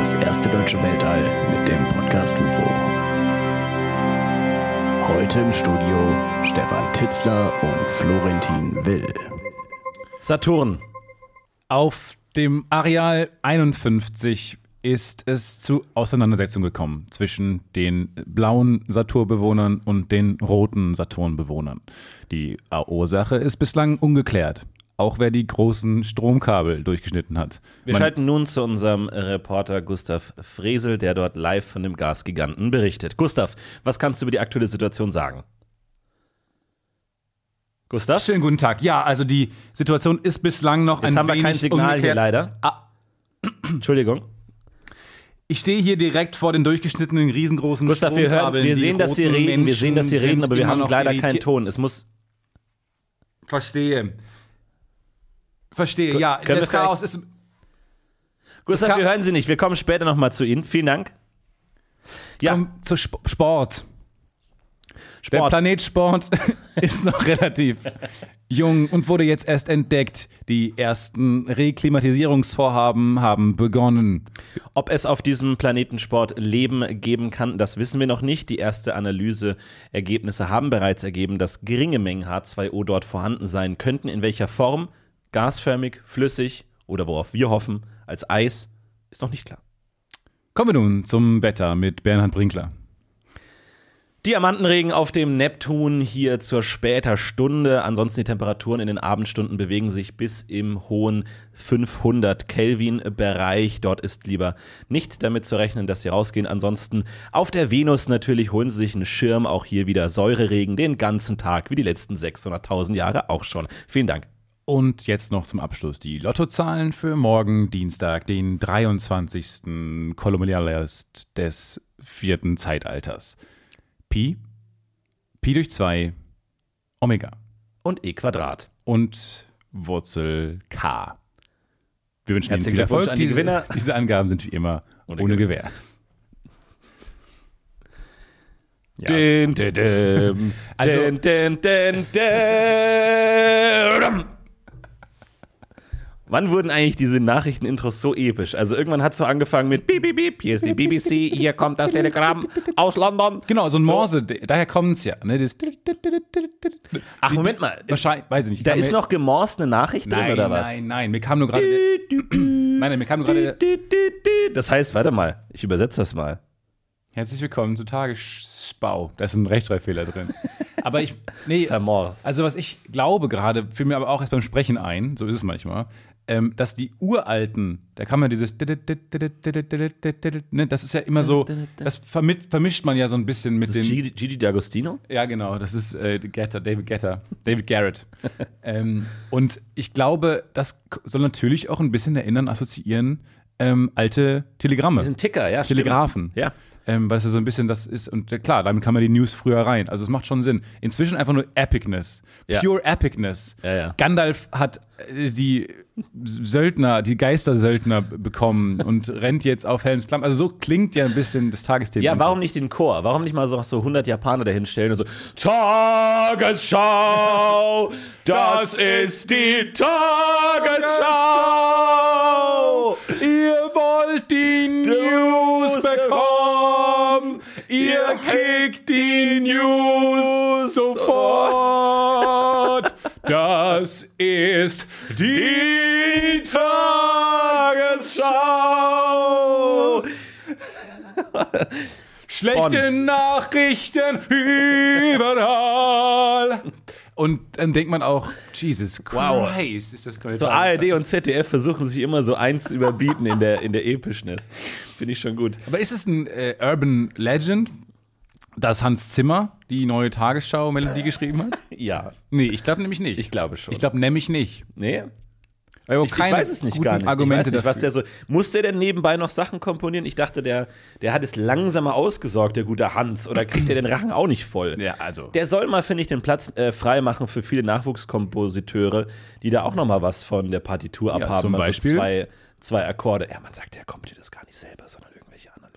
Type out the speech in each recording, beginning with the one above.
Das erste deutsche Weltall mit dem Podcast UFO. Heute im Studio Stefan Titzler und Florentin Will. Saturn. Auf dem Areal 51 ist es zu Auseinandersetzungen gekommen zwischen den blauen Saturnbewohnern und den roten Saturnbewohnern. Die Ursache ist bislang ungeklärt, auch wer die großen Stromkabel durchgeschnitten hat. Wir Man- schalten nun zu unserem Reporter Gustav Fresel, der dort live von dem Gasgiganten berichtet. Gustav, was kannst du über die aktuelle Situation sagen? Gustav? Schönen guten Tag. Ja, also die Situation ist bislang noch Jetzt ein haben wir wenig kein Signal hier ungeklärt. leider. Ah. Entschuldigung. Ich stehe hier direkt vor den durchgeschnittenen riesengroßen Gustav, wir, hören, wir sehen, dass Sie reden, wir sehen, dass Sie Menschen reden, aber wir haben leider keinen. Ton. Es muss. Verstehe. Verstehe, ja. können wir Das Chaos ist. Gustav, wir hören Sie nicht. Wir kommen später nochmal zu Ihnen. Vielen Dank. Ja, Komm, zu Sp Sport. Der Sport. Planet Sport ist noch relativ jung und wurde jetzt erst entdeckt. Die ersten Reklimatisierungsvorhaben haben begonnen. Ob es auf diesem Planetensport Leben geben kann, das wissen wir noch nicht. Die erste Analyseergebnisse haben bereits ergeben, dass geringe Mengen H2O dort vorhanden sein könnten. In welcher Form? Gasförmig, flüssig oder worauf wir hoffen, als Eis, ist noch nicht klar. Kommen wir nun zum Wetter mit Bernhard Brinkler. Diamantenregen auf dem Neptun hier zur später Stunde. Ansonsten die Temperaturen in den Abendstunden bewegen sich bis im hohen 500 Kelvin Bereich. Dort ist lieber nicht damit zu rechnen, dass sie rausgehen. Ansonsten auf der Venus natürlich holen sie sich einen Schirm. Auch hier wieder Säureregen den ganzen Tag, wie die letzten 600.000 Jahre auch schon. Vielen Dank. Und jetzt noch zum Abschluss die Lottozahlen für morgen, Dienstag, den 23. Kolumnialis des vierten Zeitalters. Pi, Pi durch 2, Omega Und E Quadrat. und Wurzel K. Wir wünschen Ihnen Herzlichen viel Glückwunsch Erfolg. an die diese, Gewinner. diese Angaben sind wie immer Ohne ohne, Gewähr. Gewähr. Ja. Din, din, din. Also- din, din, din, din. Wann wurden eigentlich diese Nachrichtenintros so episch? Also irgendwann hat es so angefangen mit Piep, Piep, Piep, hier ist die BBC, hier kommt das Telegramm aus London. Genau, so ein Morse, daher kommt es ja. Ne? Das Ach, Moment mal. Wahrscheinlich, weiß ich nicht. Da ist noch gemorst eine Nachricht drin, nein, oder was? Nein, nein, mir kam nur gerade. Nein, nein, mir kam nur gerade. Das heißt, warte mal, ich übersetze das mal. Herzlich willkommen zu Tagesspau. Da ist ein Rechtschreibfehler drin. Aber ich, nee, Vermorst. also was ich glaube gerade, fiel mir aber auch erst beim Sprechen ein, so ist es manchmal, ähm, dass die uralten, da kann man dieses, ne, das ist ja immer so, das vermi- vermischt man ja so ein bisschen mit den, Gigi, Gigi D'Agostino? ja genau, das ist äh, Getter, David Getter, David Garrett. ähm, und ich glaube, das soll natürlich auch ein bisschen erinnern, assoziieren, ähm, alte Telegramme. Die sind Ticker, ja. Telegrafen. Stimmt. Ja. Ähm, weil es ja so ein bisschen das ist. Und äh, klar, damit kann man die News früher rein. Also es macht schon Sinn. Inzwischen einfach nur Epicness. Ja. Pure Epicness. Ja, ja. Gandalf hat äh, die Söldner, die Geistersöldner bekommen und rennt jetzt auf Helms Klamm. Also so klingt ja ein bisschen das Tagesthema. Ja, warum nicht den Chor? Warum nicht mal so, so 100 Japaner dahinstellen und so Tagesschau, das ist die Tagesschau. Ihr wollt die News bekommen. Ihr kriegt die News sofort. Das ist die Schlechte Nachrichten überall. Und dann denkt man auch, Jesus Wow. Christ, ist das neue So. ARD und ZDF versuchen sich immer so eins zu überbieten in der, in der Epischness. Finde ich schon gut. Aber ist es ein äh, Urban Legend, dass Hans Zimmer die neue Tagesschau-Melodie geschrieben hat? Ja, Nee, ich glaube nämlich nicht. ich glaube schon. Ich glaube nämlich nicht. nee, Weil ich, ich weiß es nicht gar nicht. Argumente ich weiß nicht, was der so. Muss der denn nebenbei noch Sachen komponieren? Ich dachte, der, der hat es langsamer ausgesorgt, der gute Hans. Oder kriegt der den Rachen auch nicht voll? Ja, also. Der soll mal, finde ich, den Platz äh, frei machen für viele Nachwuchskompositeure, die da auch noch mal was von der Partitur abhaben. zum also Beispiel? zwei, zwei Akkorde. Ja, man sagt, er komponiert das gar nicht selber, sondern.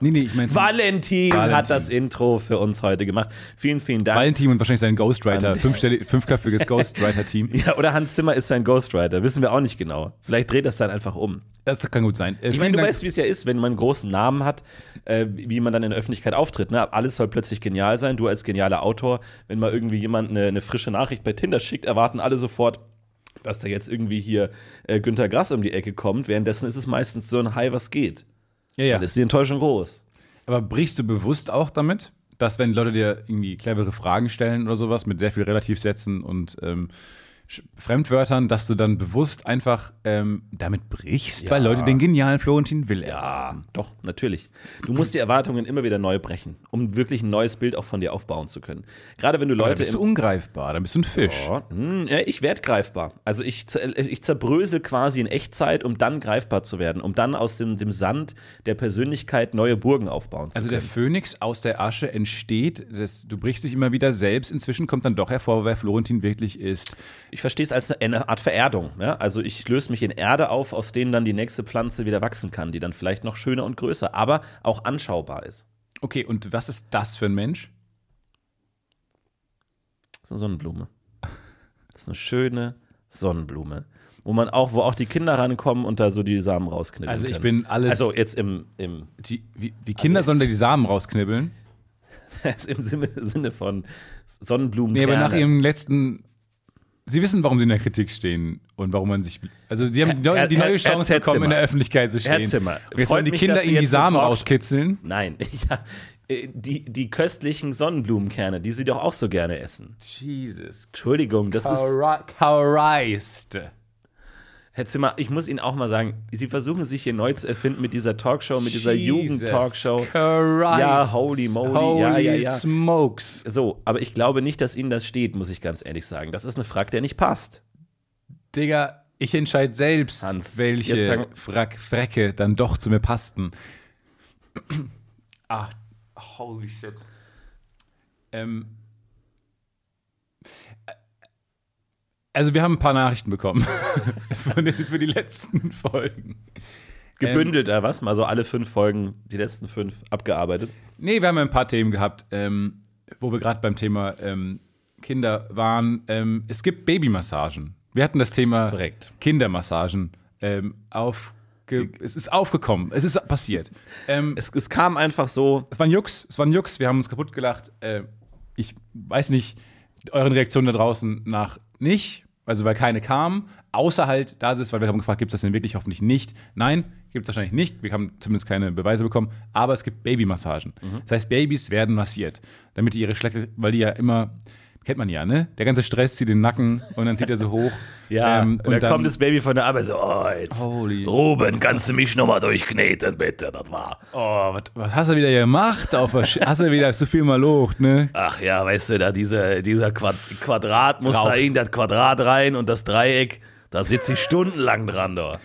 Nee, nee, ich meine Valentin, Valentin. hat das Intro für uns heute gemacht. Vielen, vielen Dank. Valentin und wahrscheinlich sein Ghostwriter, fünfköpfiges Ghostwriter-Team. Ja, oder Hans Zimmer ist sein Ghostwriter. Wissen wir auch nicht genau. Vielleicht dreht das dann einfach um. Das kann gut sein. Äh, Ich meine, du Dank- weißt, wie es ja ist, wenn man einen großen Namen hat, äh, wie man dann in der Öffentlichkeit auftritt. Ne? Alles soll plötzlich genial sein. Du als genialer Autor, wenn mal irgendwie jemand eine, eine frische Nachricht bei Tinder schickt, erwarten alle sofort, dass da jetzt irgendwie hier äh, Günter Grass um die Ecke kommt. Währenddessen ist es meistens so ein Hi, was geht. Ja, ja. Dann ist die Enttäuschung groß. Aber brichst du bewusst auch damit, dass wenn Leute dir irgendwie clevere Fragen stellen oder sowas mit sehr viel Relativsätzen und ähm, Fremdwörtern, dass du dann bewusst einfach ähm, damit brichst, weil Leute den genialen Florentin Will Ja, doch, natürlich. Du musst die Erwartungen immer wieder neu brechen, um wirklich ein neues Bild auch von dir aufbauen zu können. Gerade wenn du Dann Leute bist du ungreifbar, dann bist du ein Fisch. Ja, hm, ja, ich werde greifbar. Also ich, ich zerbrösel quasi in Echtzeit, um dann greifbar zu werden, um dann aus dem, dem Sand der Persönlichkeit neue Burgen aufbauen zu Also der können. Phönix aus der Asche entsteht, das, du brichst dich immer wieder selbst. Inzwischen kommt dann doch hervor, wer Florentin wirklich ist. Ich verstehe es als eine Art Vererdung. Ja? Also ich löse mich in Erde auf, aus denen dann die nächste Pflanze wieder wachsen kann, die dann vielleicht noch schöner und größer, aber auch anschaubar ist. Okay, und was ist das für ein Mensch? Das ist eine Sonnenblume. Das ist eine schöne Sonnenblume. Wo man auch, wo auch die Kinder rankommen und da so die Samen rausknipsen Also ich können. bin alles. Also jetzt im, im, die, wie, die Kinder jetzt- sollen da die Samen rausknibbeln. im Sinne, Sinne von Sonnenblumen. Nee, aber nach ihrem letzten. Sie wissen, warum sie in der Kritik stehen und warum man sich. Also, sie haben die neue, Herr- die neue Herr- Chance Herr bekommen, in der. Öffentlichkeit zu stehen. Herr Zimmer, Und jetzt sollen die mich, Kinder ihnen die Samen rauskitzeln. Nein, ja, äh, die, die köstlichen Sonnenblumenkerne, die sie doch auch so gerne essen. Jesus Entschuldigung, das ist. Christ. Herr Zimmer, ich muss Ihnen auch mal sagen, Sie versuchen sich hier neu zu erfinden mit dieser Talkshow, mit dieser Jugend-Talkshow. Ja, holy moly, ja, ja, ja. smokes. So, aber ich glaube nicht, dass Ihnen das steht, muss ich ganz ehrlich sagen. Das ist eine Frack, der nicht passt. Digga, ich entscheide selbst, Hans, welche sagen- Frack, Frecke dann doch zu mir passten. Ach, holy shit. Ähm, also wir haben ein paar Nachrichten bekommen den, für die letzten Folgen. Gebündelt, äh, was? Mal so alle fünf Folgen, die letzten fünf, abgearbeitet. Nee, wir haben ein paar Themen gehabt, ähm, wo wir gerade beim Thema ähm, Kinder waren. Ähm, es gibt Babymassagen. Wir hatten das Thema Korrekt. Kindermassagen ähm, aufge es ist aufgekommen, es ist passiert. Ähm, Es, es kam einfach so, es war ein Jux, es war ein Jux, wir haben uns kaputt gelacht. Äh, ich weiß nicht, euren Reaktionen da draußen nach nicht, also weil keine kamen, außer halt da ist es, weil wir haben gefragt, gibt es das denn wirklich? Hoffentlich nicht. Nein, gibt es wahrscheinlich nicht. Wir haben zumindest keine Beweise bekommen, aber es gibt Babymassagen. Das heißt, Babys werden massiert, damit die ihre Schlechte, weil die ja immer, kennt man ja, ne? Der ganze Stress zieht den Nacken und dann zieht er so hoch. ja, Ähm, und dann kommt das Baby von der Arbeit so, oh, jetzt, Holy- Ruben, kannst du mich nochmal durchkneten, bitte, das war. Oh, was, was hast du wieder gemacht? Auf hast du wieder zu viel mal locht, ne? Ach ja, weißt du, da diese, dieser Quad Quadrat muss Raucht. da in das Quadrat rein und das Dreieck, da sitze ich stundenlang dran, da.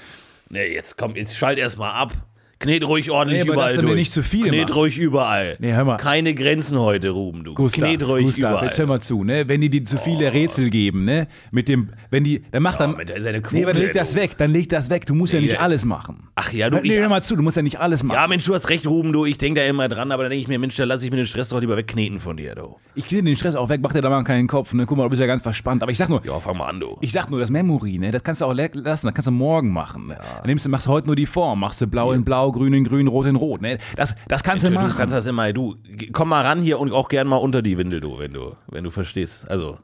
Nee, jetzt komm, jetzt schalt erst mal ab. Knet ruhig ordentlich Nee, überall durch. nicht zu viel Knet machst. ruhig überall. Nee, hör mal. Keine Grenzen heute, Ruben, du. Gustav, Knet ruhig Gustav, überall. jetzt hör mal zu, ne? Wenn die dir zu viele Rätsel geben, ne? Mit dem, wenn die, dann mach dann. mit der- seine nee, aber dann Quote, leg das weg, dann leg das weg. Du musst ja nicht ja. alles machen. Ach ja, du, nee, ich, hör mal zu, du musst ja nicht alles machen. ja, Mensch, du hast recht, Ruben, du. Ich denke da immer dran, aber dann denke ich mir, Mensch, da lasse ich mir den Stress doch lieber wegkneten von dir, du. Ich kriege den Stress auch weg, mach dir da mal keinen Kopf, ne? Guck mal, du bist ja ganz verspannt. Aber ich sag nur, Ja, fang mal an, du. ich sag nur, das Memory, ne? Das kannst du auch lassen, das kannst du morgen machen. Ne? Dann nimmst du, machst heute nur die Form, machst du blau in blau, grün in grün, rot in rot, ne? Das, das kannst du Du machen. kannst das immer, du, komm mal ran hier und auch gern mal unter die Windel, du, wenn du, wenn du verstehst. Also.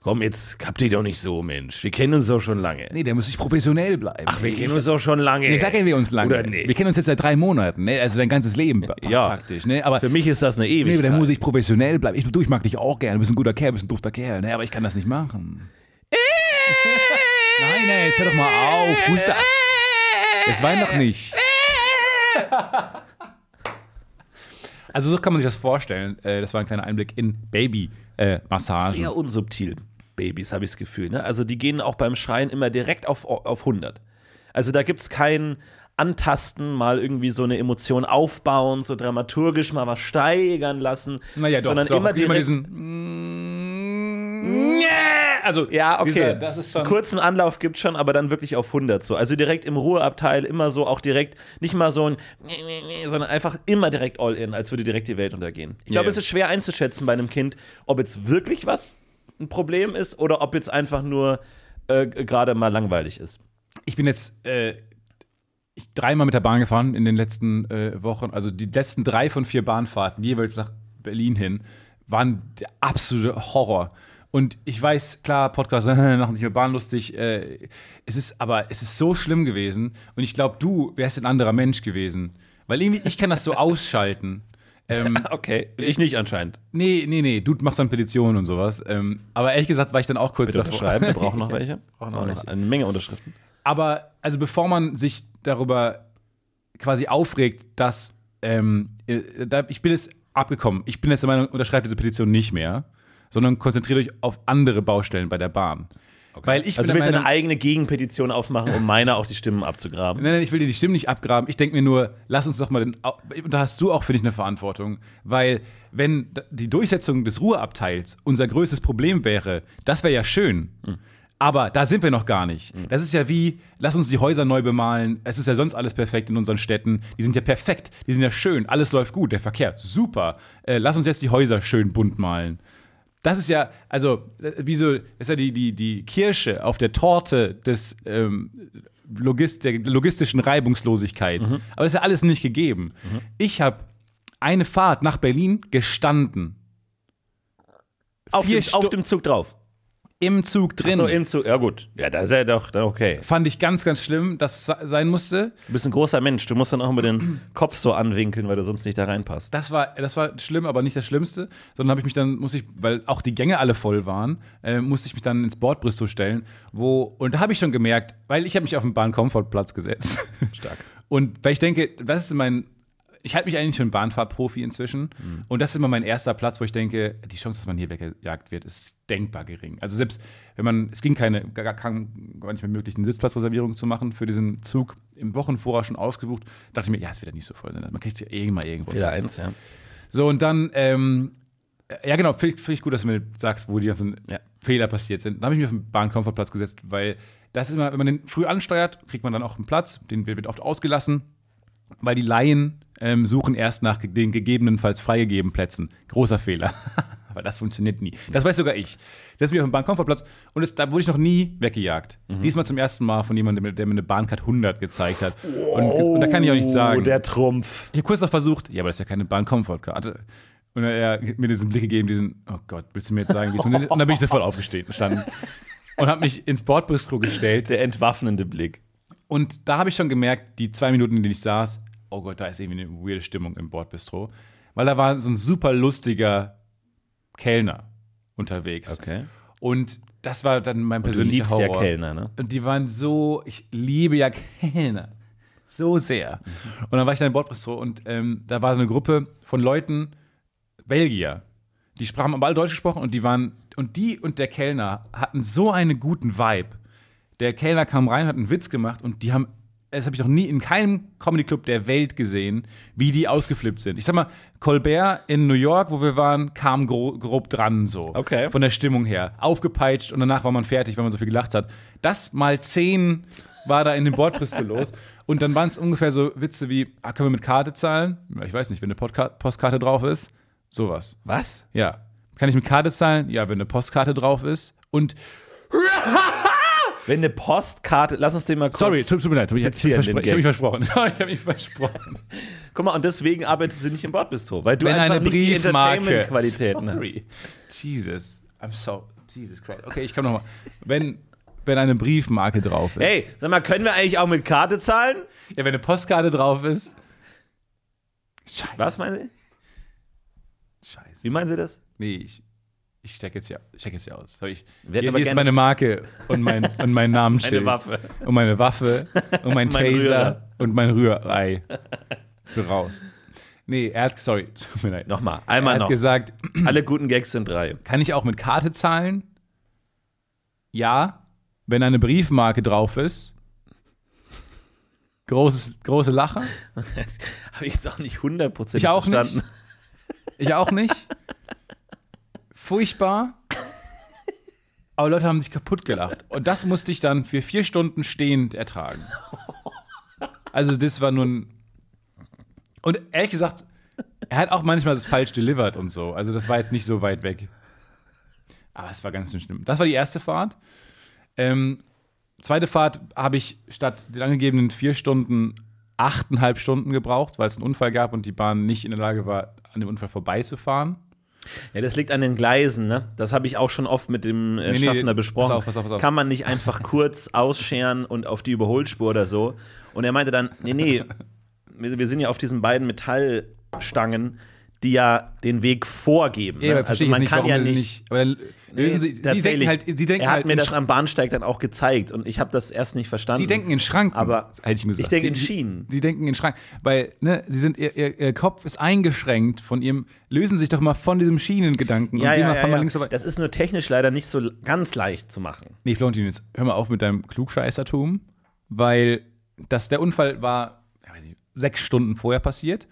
Komm, jetzt habt ihr doch nicht so, Mensch. Wir kennen uns doch schon lange. nee, der muss ich professionell bleiben. Ach, wir Nee, kennen uns doch schon lange. Nee, klar kennen wir uns lange. Oder nee? Wir kennen uns jetzt seit drei Monaten, ne? also dein ganzes Leben Ja. praktisch. Ne? Aber Für mich ist das eine nee, Ewigkeit. aber dann muss ich professionell bleiben. Ich, du, ich mag dich auch gerne, du bist ein guter Kerl, du bist ein dufter Kerl, ne? aber ich kann das nicht machen. nein, nein, jetzt hör doch mal auf. Gustav. Jetzt wein doch nicht. Also so kann man sich das vorstellen. Äh, Das war ein kleiner Einblick in Baby-Massagen. Sehr unsubtil, Babys, habe ich das Gefühl. Ne? Also die gehen auch beim Schreien immer direkt auf, auf 100. Also da gibt es kein Antasten, mal irgendwie so eine Emotion aufbauen, so dramaturgisch mal was steigern lassen, naja, doch, sondern doch. immer Es direkt. diesen, also, Ja, okay. dieser- das ist schon. Kurzen Anlauf gibt schon, aber dann wirklich auf 100 so. Also direkt im Ruheabteil immer so, auch direkt, nicht mal so ein, nee, nee, nee, sondern einfach immer direkt all in, als würde direkt die Welt untergehen. Ich glaube, Yeah. es ist schwer einzuschätzen bei einem Kind, ob jetzt wirklich was ein Problem ist oder ob jetzt einfach nur äh, gerade mal langweilig ist. Ich bin jetzt äh, ich dreimal mit der Bahn gefahren in den letzten äh, Wochen. Also die letzten drei von vier Bahnfahrten, jeweils nach Berlin hin, waren der absolute Horror. Und ich weiß, klar, Podcast machen nicht mehr bahnlustig. Äh, es ist, aber es ist so schlimm gewesen. Und ich glaube, du wärst ein anderer Mensch gewesen. Weil irgendwie, ich kann das so ausschalten. Ähm, Okay, ich nicht anscheinend. nee, nee, nee, du machst dann Petitionen und sowas. Ähm, aber ehrlich gesagt war ich dann auch kurz Bitte davor. unterschreiben, wir brauchen noch welche. Brauchen noch noch welche. eine Menge Unterschriften. Aber also bevor man sich darüber quasi aufregt, dass ähm, äh, ich bin jetzt abgekommen. Ich bin jetzt der Meinung, unterschreibt diese Petition nicht mehr, sondern konzentriert euch auf andere Baustellen bei der Bahn. Weil ich Also du willst eine eigene Gegenpetition aufmachen, um meiner auch die Stimmen abzugraben. Nein, nein, ich will dir die Stimmen nicht abgraben. Ich denke mir nur, lass uns doch mal den. Und da hast du auch, finde ich, eine Verantwortung. Weil, wenn die Durchsetzung des Ruheabteils unser größtes Problem wäre, das wäre ja schön. Aber da sind wir noch gar nicht. Das ist ja wie, lass uns die Häuser neu bemalen. Es ist ja sonst alles perfekt in unseren Städten. Die sind ja perfekt, die sind ja schön, alles läuft gut, der Verkehr, super. Äh, lass uns jetzt die Häuser schön bunt malen. Das ist ja, also, äh, wie so, das ist ja die, die, die Kirsche auf der Torte des, ähm, Logist, der logistischen Reibungslosigkeit. Aber das ist ja alles nicht gegeben. Ich habe eine Fahrt nach Berlin gestanden. Auf dem, auf dem Zug drauf. Im Zug drin. So im Zug. Ja, gut. Ja, da ist er doch dann okay. Fand ich ganz, ganz schlimm, dass es se- sein musste. Du bist ein großer Mensch. Du musst dann auch immer den Kopf so anwinkeln, weil du sonst nicht da reinpasst. Das war, das war schlimm, aber nicht das Schlimmste. Sondern habe ich mich dann, muss ich, weil auch die Gänge alle voll waren, äh, musste ich mich dann ins Bordbistro stellen. Wo, und da habe ich schon gemerkt, weil ich habe mich auf den Bahn-Comfort-Platz gesetzt. Stark. Und weil ich denke, das ist mein. Ich halte mich eigentlich für ein Bahnfahrprofi inzwischen. Und das ist immer mein erster Platz, wo ich denke, die Chance, dass man hier weggejagt wird, ist denkbar gering. Also selbst wenn man, es ging keine, gar, gar gar nicht mehr möglich, eine Sitzplatzreservierung zu machen für diesen Zug im Wochenvorher schon ausgebucht, dachte ich mir, ja, es wird ja nicht so voll sein. Man kriegt ja irgendwann irgendwo. Fehler Platz. eins, ja. So, und dann, ähm, ja genau, finde ich, find ich gut, dass du mir sagst, wo die ganzen Ja. Fehler passiert sind. Dann habe ich mich auf den Bahnkomfortplatz gesetzt, weil das ist immer, wenn man den früh ansteuert, kriegt man dann auch einen Platz, den wird oft ausgelassen, weil die Laien ähm, suchen erst nach den gegebenenfalls freigegebenen Plätzen. Großer Fehler. Aber das funktioniert nie. Das weiß sogar ich. Das ist mir auf dem Bahnkomfortplatz und es, da wurde ich noch nie weggejagt. Mhm. Diesmal zum ersten Mal von jemandem, der mir- eine Bahncard 100 gezeigt hat. Und, und da kann ich auch nichts sagen. Oh, der Trumpf. Ich habe kurz noch versucht, ja, aber das ist ja keine Bahn-Comfort-Karte. Und er hat mir diesen Blick gegeben, diesen, oh Gott, willst du mir jetzt sagen, wie es funktioniert? Und dann bin ich sofort aufgestanden standen und habe mich ins Bordbistro gestellt. Der entwaffnende Blick. Und da habe ich schon gemerkt, die zwei Minuten, in denen ich saß, oh Gott, da ist irgendwie eine weirde Stimmung im Bordbistro. Weil da war so ein super lustiger Kellner unterwegs. Okay. Und das war dann mein Du persönlicher liebst ja Horror. Kellner, ne? Und die waren so, ich liebe ja Kellner. So sehr. Und dann war ich da im Bordbistro und ähm, da war so eine Gruppe von Leuten, Belgier. Die sprachen aber alle Deutsch gesprochen und die waren, und die und der Kellner hatten so einen guten Vibe. Der Kellner kam rein, hat einen Witz gemacht und die haben, das habe ich noch nie in keinem Comedy-Club der Welt gesehen, wie die ausgeflippt sind. Ich sag mal, Colbert in New York, wo wir waren, kam gro grob dran so. Okay. Von der Stimmung her. Aufgepeitscht und danach war man fertig, weil man so viel gelacht hat. Das mal zehn war da in dem Bordbistro los. Und dann waren es ungefähr so Witze wie, ah, können wir mit Karte zahlen? Ich weiß nicht, wenn eine Podka Postkarte drauf ist. Sowas. Was? Ja. Kann ich mit Karte zahlen? Ja, wenn eine Postkarte drauf ist. Und, Wenn eine Postkarte, lass uns den mal kurz. sorry, tut, tut mir leid, ich, ich, ich, habe mich versprochen. ich habe mich versprochen. Guck mal, und deswegen arbeitest du nicht im Bordbistro, weil du Wenn einfach eine nicht die Briefmarke. Entertainment-Qualitäten hast. Jesus. I'm so. Jesus Christ. Okay, ich komme nochmal. Wenn, wenn eine Briefmarke drauf ist. Hey, sag mal, können wir eigentlich auch mit Karte zahlen? Ja, wenn eine Postkarte drauf ist. Scheiße. Was meinen Sie? Scheiße. Wie meinen Sie das? Nee, ich, ich steck jetzt ja, ich steck jetzt ja aus. So, ich, hier, hier ist meine Marke und mein, und mein Namensschild. Eine Waffe. Und meine Waffe und mein Mein Taser und mein Rührei. Ich bin raus. Nee, er hat, sorry, tut mir leid. Nochmal, er einmal hat noch. gesagt, Alle guten Gags sind drei. kann ich auch mit Karte zahlen? Ja, wenn eine Briefmarke drauf ist. Großes, große Lache. Habe ich jetzt auch nicht hundertprozentig Ich auch nicht. verstanden. Ich auch nicht. Furchtbar. Aber Leute haben sich kaputt gelacht. Und das musste ich dann für vier Stunden stehend ertragen. Also, das war nun. Und ehrlich gesagt, er hat auch manchmal das falsch delivered und so. Also, das war jetzt nicht so weit weg. Aber es war ganz schlimm. Das war die erste Fahrt. Ähm, zweite Fahrt habe ich statt den angegebenen vier Stunden achteinhalb Stunden gebraucht, weil es einen Unfall gab und die Bahn nicht in der Lage war, an dem Unfall vorbeizufahren. Ja, das liegt an den Gleisen, ne? Das habe ich auch schon oft mit dem äh, Nee, nee, Schaffner pass besprochen. auf, pass auf, pass auf. Kann man nicht einfach kurz ausscheren und auf die Überholspur oder so? Und er meinte dann, nee, nee, wir, wir sind ja auf diesen beiden Metallstangen, die ja den Weg vorgeben. Ja, ne? aber verstehe ich jetzt nicht, warum ja sie nicht. Dann lösen sie, sie denken halt, sie denken er hat halt mir das am Bahnsteig dann auch gezeigt und ich habe das erst nicht verstanden. Sie denken in Schranken. Aber ich, ich denke in Sie- Schienen. Sie denken in Schranken. Weil, ne, sie sind, ihr, ihr, ihr Kopf ist eingeschränkt von ihrem, lösen sich doch mal von diesem Schienengedanken Ja, und ja, ja, mal ja. links vorbei. Das ist nur technisch leider nicht so ganz leicht zu machen. Nee, Florentin, jetzt hör mal auf mit deinem Klugscheißertum, weil das, der Unfall war ja, nicht, sechs Stunden vorher passiert.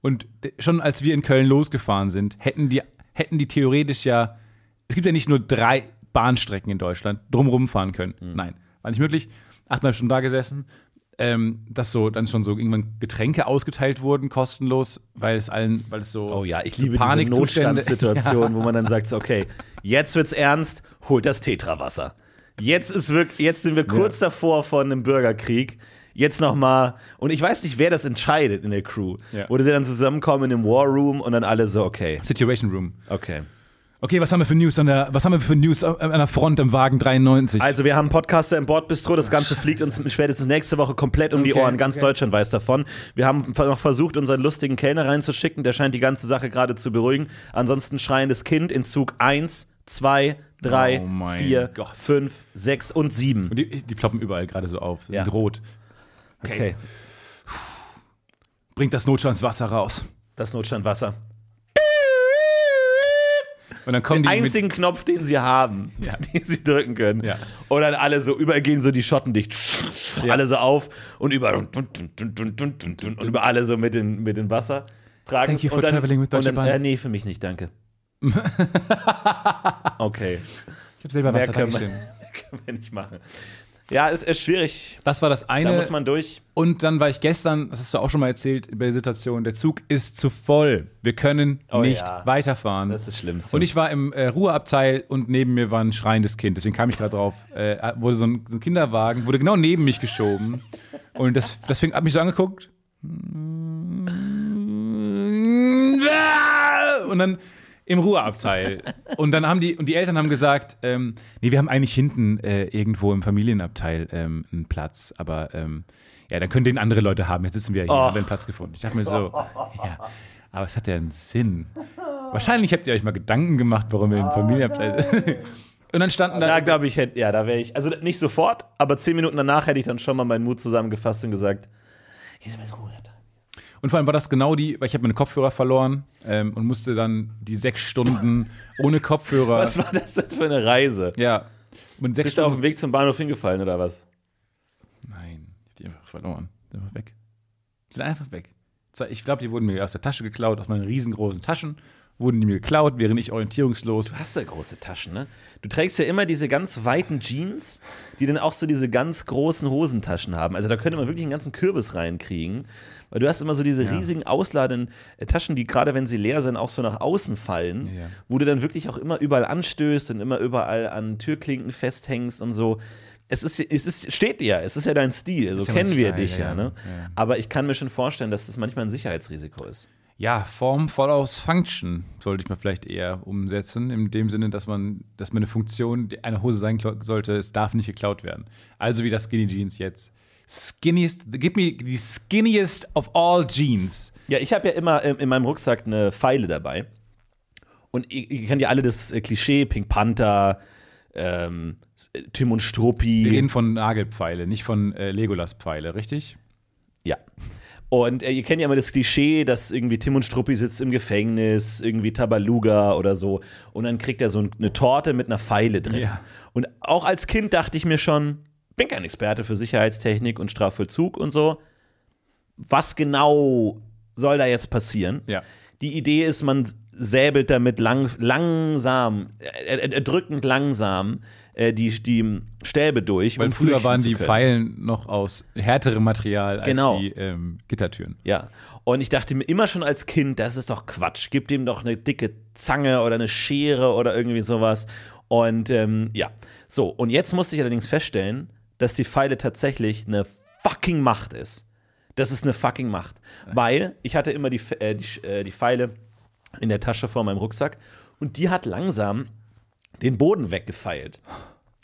Und schon als wir in Köln losgefahren sind, hätten die, hätten die theoretisch ja, es gibt ja nicht nur drei Bahnstrecken in Deutschland, drumrum fahren können. Hm. Nein, war nicht möglich. Achteinhalb Stunden da gesessen, ähm, dass so dann schon so irgendwann Getränke ausgeteilt wurden, kostenlos, weil es allen, weil es so Oh ja, ich so liebe diese Panikzustände- Notstandssituation, wo man dann sagt, so, okay, jetzt wird's ernst, holt das Tetrawasser. Jetzt ist wirklich, jetzt sind wir kurz davor von einem Bürgerkrieg. Jetzt noch mal und ich weiß nicht, wer das entscheidet in der Crew. Ja. Wo sie dann zusammenkommen im War Room und dann alle so, okay, Situation Room. okay. Okay, was haben wir für News an der, was haben wir für News an der Front im Wagen 93? Also wir haben einen Podcaster im Bordbistro, das Ganze fliegt uns spätestens nächste Woche komplett um die Okay, Ohren, ganz okay. Deutschland weiß davon. Wir haben noch versucht, unseren lustigen Kellner reinzuschicken, der scheint die ganze Sache gerade zu beruhigen. Ansonsten schreiendes Kind in Zug 1, 2, 3, Oh mein 4, Gott. 5, 6 und 7. Und die, die ploppen überall gerade so auf, Ja. rot. Okay, Bringt das Notstandswasser raus. das Notstandwasser. Und dann kommen die mit, Einzigen Knopf, den sie haben, den sie drücken können. Ja. Und dann alle so, überall gehen so die Schotten dicht. Ja. Alle so auf und überall und über alle so mit den, mit den Wasser tragen. Thank you for und dann, traveling with Deutsche dann, Bahn. äh, Nee, für mich nicht, danke. okay. ich hab selber Mehr Wasser können, wir, können wir nicht machen. Ja, es ist schwierig. Das war das Da eine. muss man durch. und dann war ich gestern, das hast du auch schon mal erzählt bei der Situation, der Zug ist zu voll. Wir können Oh nicht ja. weiterfahren. Das ist das Schlimmste. Und ich war im äh, Ruheabteil und neben mir war ein schreiendes Kind. Deswegen kam ich gerade drauf. Äh, wurde so ein, so ein Kinderwagen, wurde genau neben mich geschoben. Und das, das fing, hat mich so angeguckt. Und dann im Ruheabteil. Und dann haben die, und die Eltern haben gesagt, ähm, nee, wir haben eigentlich hinten äh, irgendwo im Familienabteil ähm, einen Platz, aber ähm, ja, dann können den andere Leute haben. Jetzt sitzen wir hier, Och. haben wir einen Platz gefunden. Ich dachte mir so, ja, aber es hat ja einen Sinn. Wahrscheinlich habt ihr euch mal Gedanken gemacht, warum wir im Familienabteil. und dann standen da. Da glaube ich, hätte, ja, da wäre ich, also nicht sofort, aber zehn Minuten danach hätte ich dann schon mal meinen Mut zusammengefasst und gesagt, hier sind wir so gut. Und vor allem war das genau die, weil ich habe meine Kopfhörer verloren ähm, und musste dann die sechs Stunden ohne Kopfhörer. Was war das denn für eine Reise? Ja. Und sechs Bist du auf dem Stunden- Weg zum Bahnhof hingefallen oder was? Nein, ich hab die einfach verloren. Sind einfach weg. Sind einfach weg. Ich glaube, die wurden mir aus der Tasche geklaut, aus meinen riesengroßen Taschen. Wurden die mir geklaut, während ich orientierungslos. Du hast ja große Taschen, ne? Du trägst ja immer diese ganz weiten Jeans, die dann auch so diese ganz großen Hosentaschen haben. Also da könnte man wirklich einen ganzen Kürbis reinkriegen. Weil du hast immer so diese Ja. riesigen ausladenden äh, Taschen, die gerade wenn sie leer sind, auch so nach außen fallen, Ja, wo du dann wirklich auch immer überall anstößt und immer überall an Türklinken festhängst und so. Es ist, es ist, steht dir, es ist ja dein Stil, so mein kennen wir Style, dich ja, ne? ja. Aber ich kann mir schon vorstellen, dass das manchmal ein Sicherheitsrisiko ist. Ja, Form follows Function sollte ich mal vielleicht eher umsetzen, in dem Sinne, dass man, dass meine Funktion eine Hose sein sollte, es darf nicht geklaut werden. Also wie das Skinny Jeans jetzt. Skinniest, gib mir die skinniest of all Jeans. Ja, ich habe ja immer in meinem Rucksack eine Pfeile dabei. Und ihr, ihr kennt ja alle das äh, Klischee, Pink Panther, ähm, äh, Tim und Wir Struppi. reden von Nagelpfeile, nicht von äh, Legolas-Pfeile, richtig? Ja. Und äh, ihr kennt ja immer das Klischee, dass irgendwie Tim und Struppi sitzt im Gefängnis, irgendwie Tabaluga oder so. Und dann kriegt er so ein- eine Torte mit einer Pfeile drin. Ja. Und auch als Kind dachte ich mir schon, bin kein Experte für Sicherheitstechnik und Strafvollzug und so. Was genau soll da jetzt passieren? Ja. Die Idee ist, man säbelt damit lang, langsam, äh, äh, drückend langsam äh, die, die Stäbe durch. Weil um früher waren die. Pfeilen noch aus härterem Material als Genau. die ähm, Gittertüren. Ja. Und ich dachte mir immer schon als Kind, das ist doch Quatsch. Gib dem doch eine dicke Zange oder eine Schere oder irgendwie sowas. Und ähm, ja. So, und jetzt musste ich allerdings feststellen, dass die Pfeile tatsächlich eine fucking Macht ist. Das ist eine fucking Macht. Weil ich hatte immer die, äh, die, äh, die Pfeile in der Tasche vor meinem Rucksack und die hat langsam den Boden weggefeilt.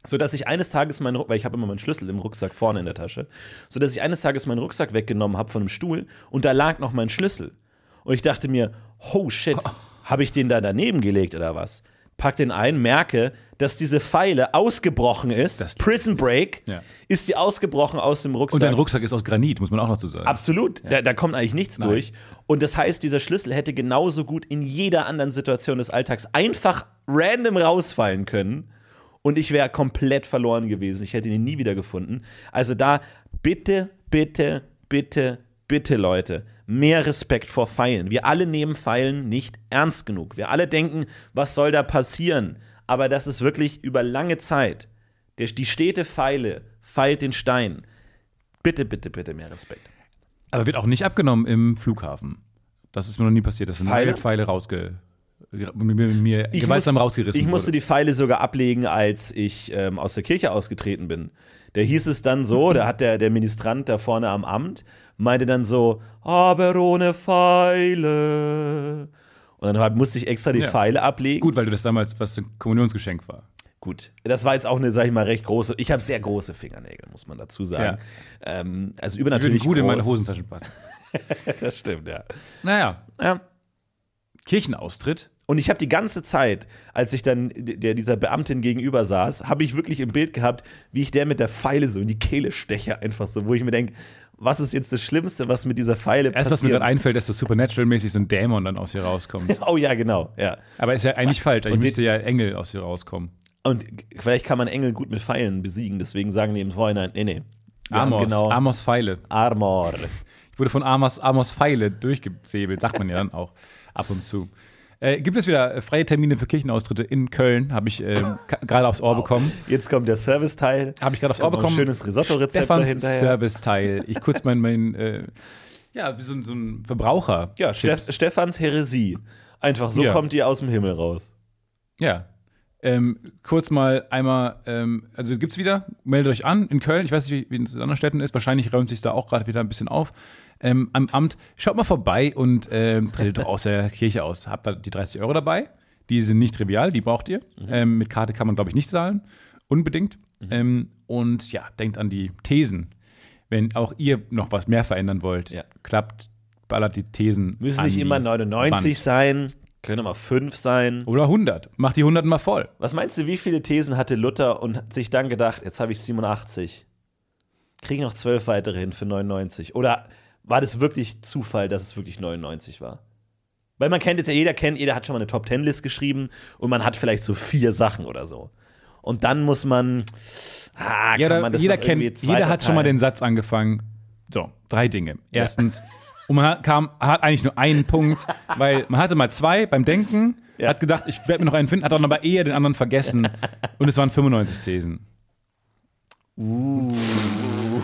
So dass ich eines Tages meinen Rucksack, weil ich habe immer meinen Schlüssel im Rucksack vorne in der Tasche, so dass ich eines Tages meinen Rucksack weggenommen habe von einem Stuhl und da lag noch mein Schlüssel. Und ich dachte mir, oh shit, habe ich den da daneben gelegt oder was? Pack den ein, merke, dass diese Pfeile ausgebrochen ist. Prison Break Ja. ist die ausgebrochen aus dem Rucksack. Und dein Rucksack ist aus Granit, muss man auch noch zu sagen. Absolut, da, da kommt eigentlich nichts durch. Und das heißt, dieser Schlüssel hätte genauso gut in jeder anderen Situation des Alltags einfach random rausfallen können. Und ich wäre komplett verloren gewesen. Ich hätte ihn nie wieder gefunden. Also da bitte, bitte, bitte, bitte, Leute, mehr Respekt vor Pfeilen. Wir alle nehmen Pfeilen nicht ernst genug. Wir alle denken, was soll da passieren? Aber das ist wirklich über lange Zeit. Der, die stete Pfeile feilt den Stein. Bitte, bitte, bitte mehr Respekt. Aber wird auch nicht abgenommen im Flughafen. Das ist mir noch nie passiert. Das sind Pfeile? Pfeile, rausge mir, mir Ich gewaltsam muss- rausgerissen. Ich musste wurde. die Pfeile sogar ablegen, als ich ähm, aus der Kirche ausgetreten bin. Da hieß es dann so, da hat der, der Ministrant da vorne am Amt, meinte dann so, aber ohne Pfeile. Und dann musste ich extra die Ja. Pfeile ablegen. Gut, weil du das damals, was ein Kommunionsgeschenk war. Gut. Das war jetzt auch eine, sag ich mal, recht große. Ich habe sehr große Fingernägel, muss man dazu sagen. Ähm, also Die übernatürlich gut in meine groß. Hosentaschen passen. Das stimmt, ja. Naja, ja. Kirchenaustritt. Und ich habe die ganze Zeit, als ich dann der, dieser Beamtin gegenüber saß, habe ich wirklich im Bild gehabt, wie ich der mit der Pfeile so in die Kehle steche, einfach so, wo ich mir denke, was ist jetzt das Schlimmste, was mit dieser Pfeile Erst, was mir passiert? gerade einfällt, dass so Supernatural-mäßig so ein Dämon dann aus ihr rauskommt. oh ja, genau, ja. Aber ist ja eigentlich falsch. Eigentlich müsste ja Engel aus ihr rauskommen. Und vielleicht kann man Engel gut mit Pfeilen besiegen, deswegen sagen die im Vorhinein, nee, nee. Amos, genau, Amos Pfeile. Armor. Ich wurde von Amos, Amos Pfeile durchgesäbelt, sagt man ja dann auch ab und zu. Äh, gibt es wieder äh, freie Termine für Kirchenaustritte in Köln? Habe ich ka- gerade aufs Ohr bekommen. Jetzt kommt der Serviceteil. Habe ich gerade aufs Ohr bekommen. Ein schönes Risotto-Rezept dahinter. Service-Teil. Ich kurz mein, mein äh, ja, wie so, ein- so ein Verbraucher. Ja, Steff, Stefans Heresie. Einfach so Ja. kommt die aus dem Himmel raus. Ja. Ähm, kurz mal einmal, ähm, also es gibt's wieder, meldet euch an in Köln. Ich weiß nicht, wie es in anderen Städten ist. Wahrscheinlich räumt sich da auch gerade wieder ein bisschen auf. Ähm, am Amt, schaut mal vorbei und ähm, tretet doch aus der Kirche aus. Habt da die 30 Euro dabei. Die sind nicht trivial, die braucht ihr. Ähm, mit Karte kann man, glaube ich, nicht zahlen. Unbedingt. Ähm, und ja, denkt an die Thesen. Wenn auch ihr noch was mehr verändern wollt, Ja. klappt, ballert die Thesen. Müssen an nicht die immer 99 Wand. sein, können immer 5 sein. Oder 100. Macht die 100 mal voll. Was meinst du, wie viele Thesen hatte Luther und hat sich dann gedacht, jetzt habe ich 87? Kriege ich noch 12 weitere hin für 99? Oder war das wirklich Zufall, dass es wirklich 99 war? Weil man kennt jetzt ja, jeder kennt, jeder hat schon mal eine Top-10-List geschrieben und man hat vielleicht so vier Sachen oder so. Und dann muss man, ah, Ja, kann man das jeder kennt, jeder hat schon mal den Satz angefangen. So, drei Dinge. Erstens, und man hat, kam, hat eigentlich nur einen Punkt, weil man hatte mal zwei beim Denken, Ja. hat gedacht, ich werde mir noch einen finden, hat dann aber eher den anderen vergessen. und es waren 95 Thesen. Uh,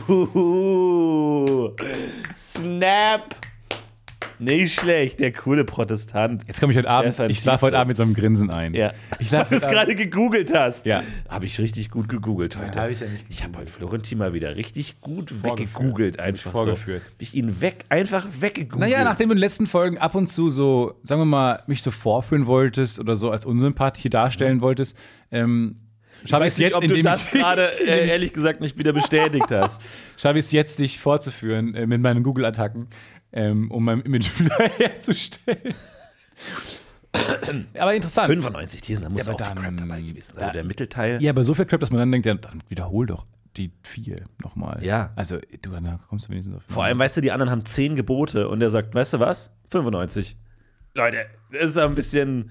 Snap! Nicht schlecht, der coole Protestant. Jetzt komme ich heute Abend, Stefan ich schlafe heute. Abend mit so einem Grinsen ein. Ja. Ich Weil du es gerade gegoogelt hast. Ja. Habe ich richtig gut gegoogelt heute. hab ich ja nicht Ich habe heute Florentin mal wieder richtig gut Vorgeführt. weggegoogelt. Einfach vorgeführt. so. Ich ihn weg, einfach weggegoogelt. Naja, nachdem du in den letzten Folgen ab und zu so, sagen wir mal, mich so vorführen wolltest oder so als unsympathisch hier darstellen wolltest, ähm, ich schaffe ich weiß es nicht, jetzt, ob du das gerade äh, ehrlich gesagt nicht wieder bestätigt hast. schaffe ich es jetzt, dich vorzuführen äh, mit meinen Google-Attacken, ähm, um mein Image wiederherzustellen. aber interessant. 95 Thesen, da muss Ja, auch aber viel Crap dann- dabei gewesen sein. da- Also der Mittelteil. Ja, aber so viel Crap, dass man dann denkt, ja, dann wiederhol doch die vier nochmal. Ja. Also, du, da kommst du wenigstens auf. Vor allem, weißt du, die anderen haben 10 Gebote und der sagt, weißt du was? 95. Leute, das ist ein bisschen.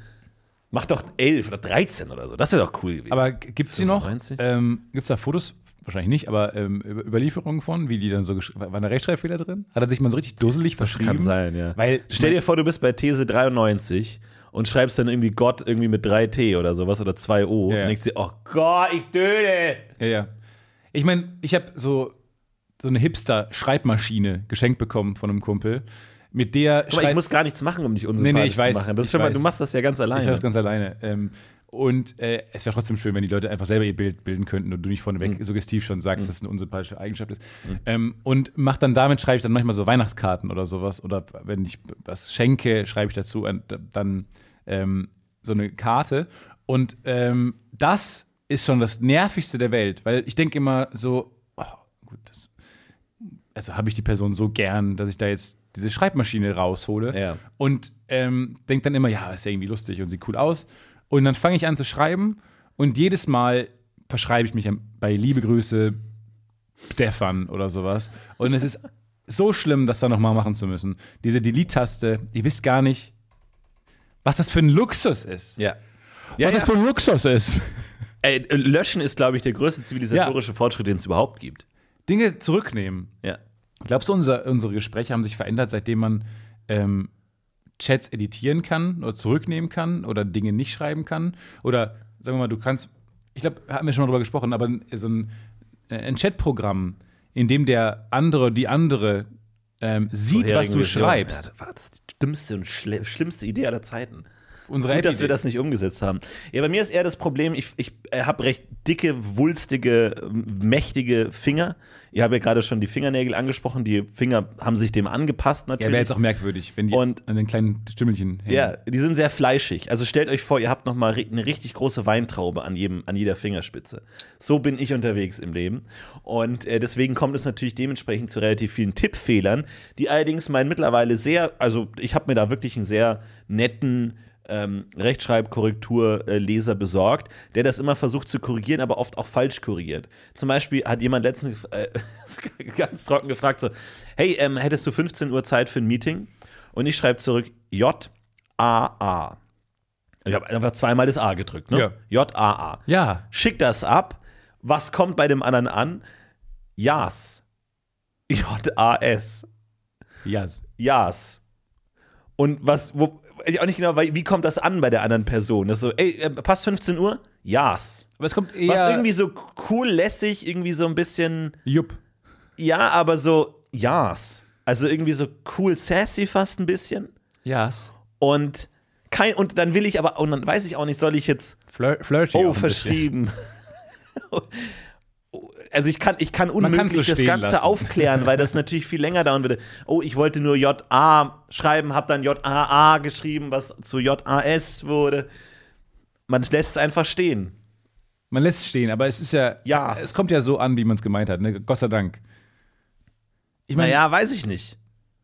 Mach doch 11 oder 13 oder so. Das wäre doch cool gewesen. Aber gibt es die noch? 95? Ähm, gibt es da Fotos? Wahrscheinlich nicht, aber ähm, Über- Überlieferungen von, wie die dann so War ein Rechtschreibfehler drin? Hat er sich mal so richtig dusselig verschrieben? Kann sein, ja. Weil, Stell dir vor, du bist bei These 93 und schreibst dann irgendwie Gott irgendwie mit 3T oder sowas oder 2 O Ja. und denkst dir, oh Gott, ich döde. Ja, ja. Ich meine, ich habe so, so eine Hipster-Schreibmaschine geschenkt bekommen von einem Kumpel, mit der Guck mal, ich muss gar nichts machen, um dich unsympathisch Nee, nee, ich weiß, zu machen. Das ist ich schon mal, weiß. du machst das ja ganz Ich alleine. war das ganz alleine. Ähm, und äh, es wäre trotzdem schön, wenn die Leute einfach selber ihr Bild bilden könnten und du nicht vorneweg Mhm. suggestiv schon sagst, dass es eine unsympathische Eigenschaft ist. Ähm, und mach dann damit, schreibe ich dann manchmal so Weihnachtskarten oder sowas. Oder wenn ich was schenke, schreibe ich dazu dann ähm, so eine Karte. Und ähm, das ist schon das Nervigste der Welt, weil ich denke immer so, oh, gut, das, also habe ich die Person so gern, dass ich da jetzt diese Schreibmaschine raushole Ja. und ähm, denke dann immer, ja, ist ja irgendwie lustig und sieht cool aus. Und dann fange ich an zu schreiben und jedes Mal verschreibe ich mich bei Liebe Grüße Stefan oder sowas. Und es ist so schlimm, das dann nochmal machen zu müssen. Diese Delete-Taste, ihr wisst gar nicht, was das für ein Luxus ist. ja. Ja, was ja. das für ein Luxus ist. Ey, Löschen ist, glaube ich, der größte zivilisatorische Fortschritt, den es überhaupt gibt. Dinge zurücknehmen. Ja. Glaubst du, unser, unsere Gespräche haben sich verändert, seitdem man ähm, Chats editieren kann oder zurücknehmen kann oder Dinge nicht schreiben kann? Oder sagen wir mal, du kannst, ich glaube, haben wir schon mal drüber gesprochen, aber so ein, äh, ein Chatprogramm, in dem der andere, die andere ähm, sieht, was du Version. schreibst. Ja, das war das die dümmste und schlimmste Idee aller Zeiten. Unsere Gut, dass wir das nicht umgesetzt haben. Ja, bei mir ist eher das Problem, ich, ich äh, habe recht dicke, wulstige, ähm, mächtige Finger. Ihr habt ja gerade schon die Fingernägel angesprochen. Die Finger haben sich dem angepasst Ja, natürlich. wäre jetzt auch merkwürdig, wenn die Und- an den kleinen Stümmelchen hängen. Ja, die sind sehr fleischig. Also stellt euch vor, ihr habt noch mal ri- eine richtig große Weintraube an, jedem, an jeder Fingerspitze. So bin ich unterwegs im Leben. Und äh, deswegen kommt es natürlich dementsprechend zu relativ vielen Tippfehlern, die allerdings mein mittlerweile sehr, also ich habe mir da wirklich einen sehr netten ähm, Rechtschreibkorrekturleser besorgt, der das immer versucht zu korrigieren, aber oft auch falsch korrigiert. Zum Beispiel hat jemand letztens äh, ganz trocken gefragt so, hey, ähm, hättest du 15 Uhr Zeit für ein Meeting? Und ich schreibe zurück, J-A-A. Ich habe einfach zweimal das A gedrückt, ne? Ja. J-A-A. Ja, Schick das ab. Was kommt bei dem anderen an? Jas. J-A-S. ja. Jas. Und was, wo, ich auch nicht genau, weil- wie kommt das an bei der anderen Person? Das ist so, ey, äh, passt 15 Uhr? Jas. Aber es kommt eher. Was irgendwie so cool lässig, irgendwie so ein bisschen, Jupp. ja, aber so, Jas. Also irgendwie so cool sassy fast ein bisschen. Jas. Und kein, und dann will ich aber, und dann weiß ich auch nicht, soll ich jetzt, Flir flirty. oh, verschrieben. Also ich kann, ich kann unmöglich so das Ganze lassen. aufklären, weil das natürlich viel länger dauern würde. Oh, ich wollte nur J-A schreiben, habe dann J-A-A geschrieben, was zu J-A-S wurde. Man lässt es einfach stehen. Man lässt es stehen, aber es ist ja. Ja. Es kommt ja so an, wie man es gemeint hat, ne? Gott sei Dank. Ich meine, Naja, weiß ich nicht.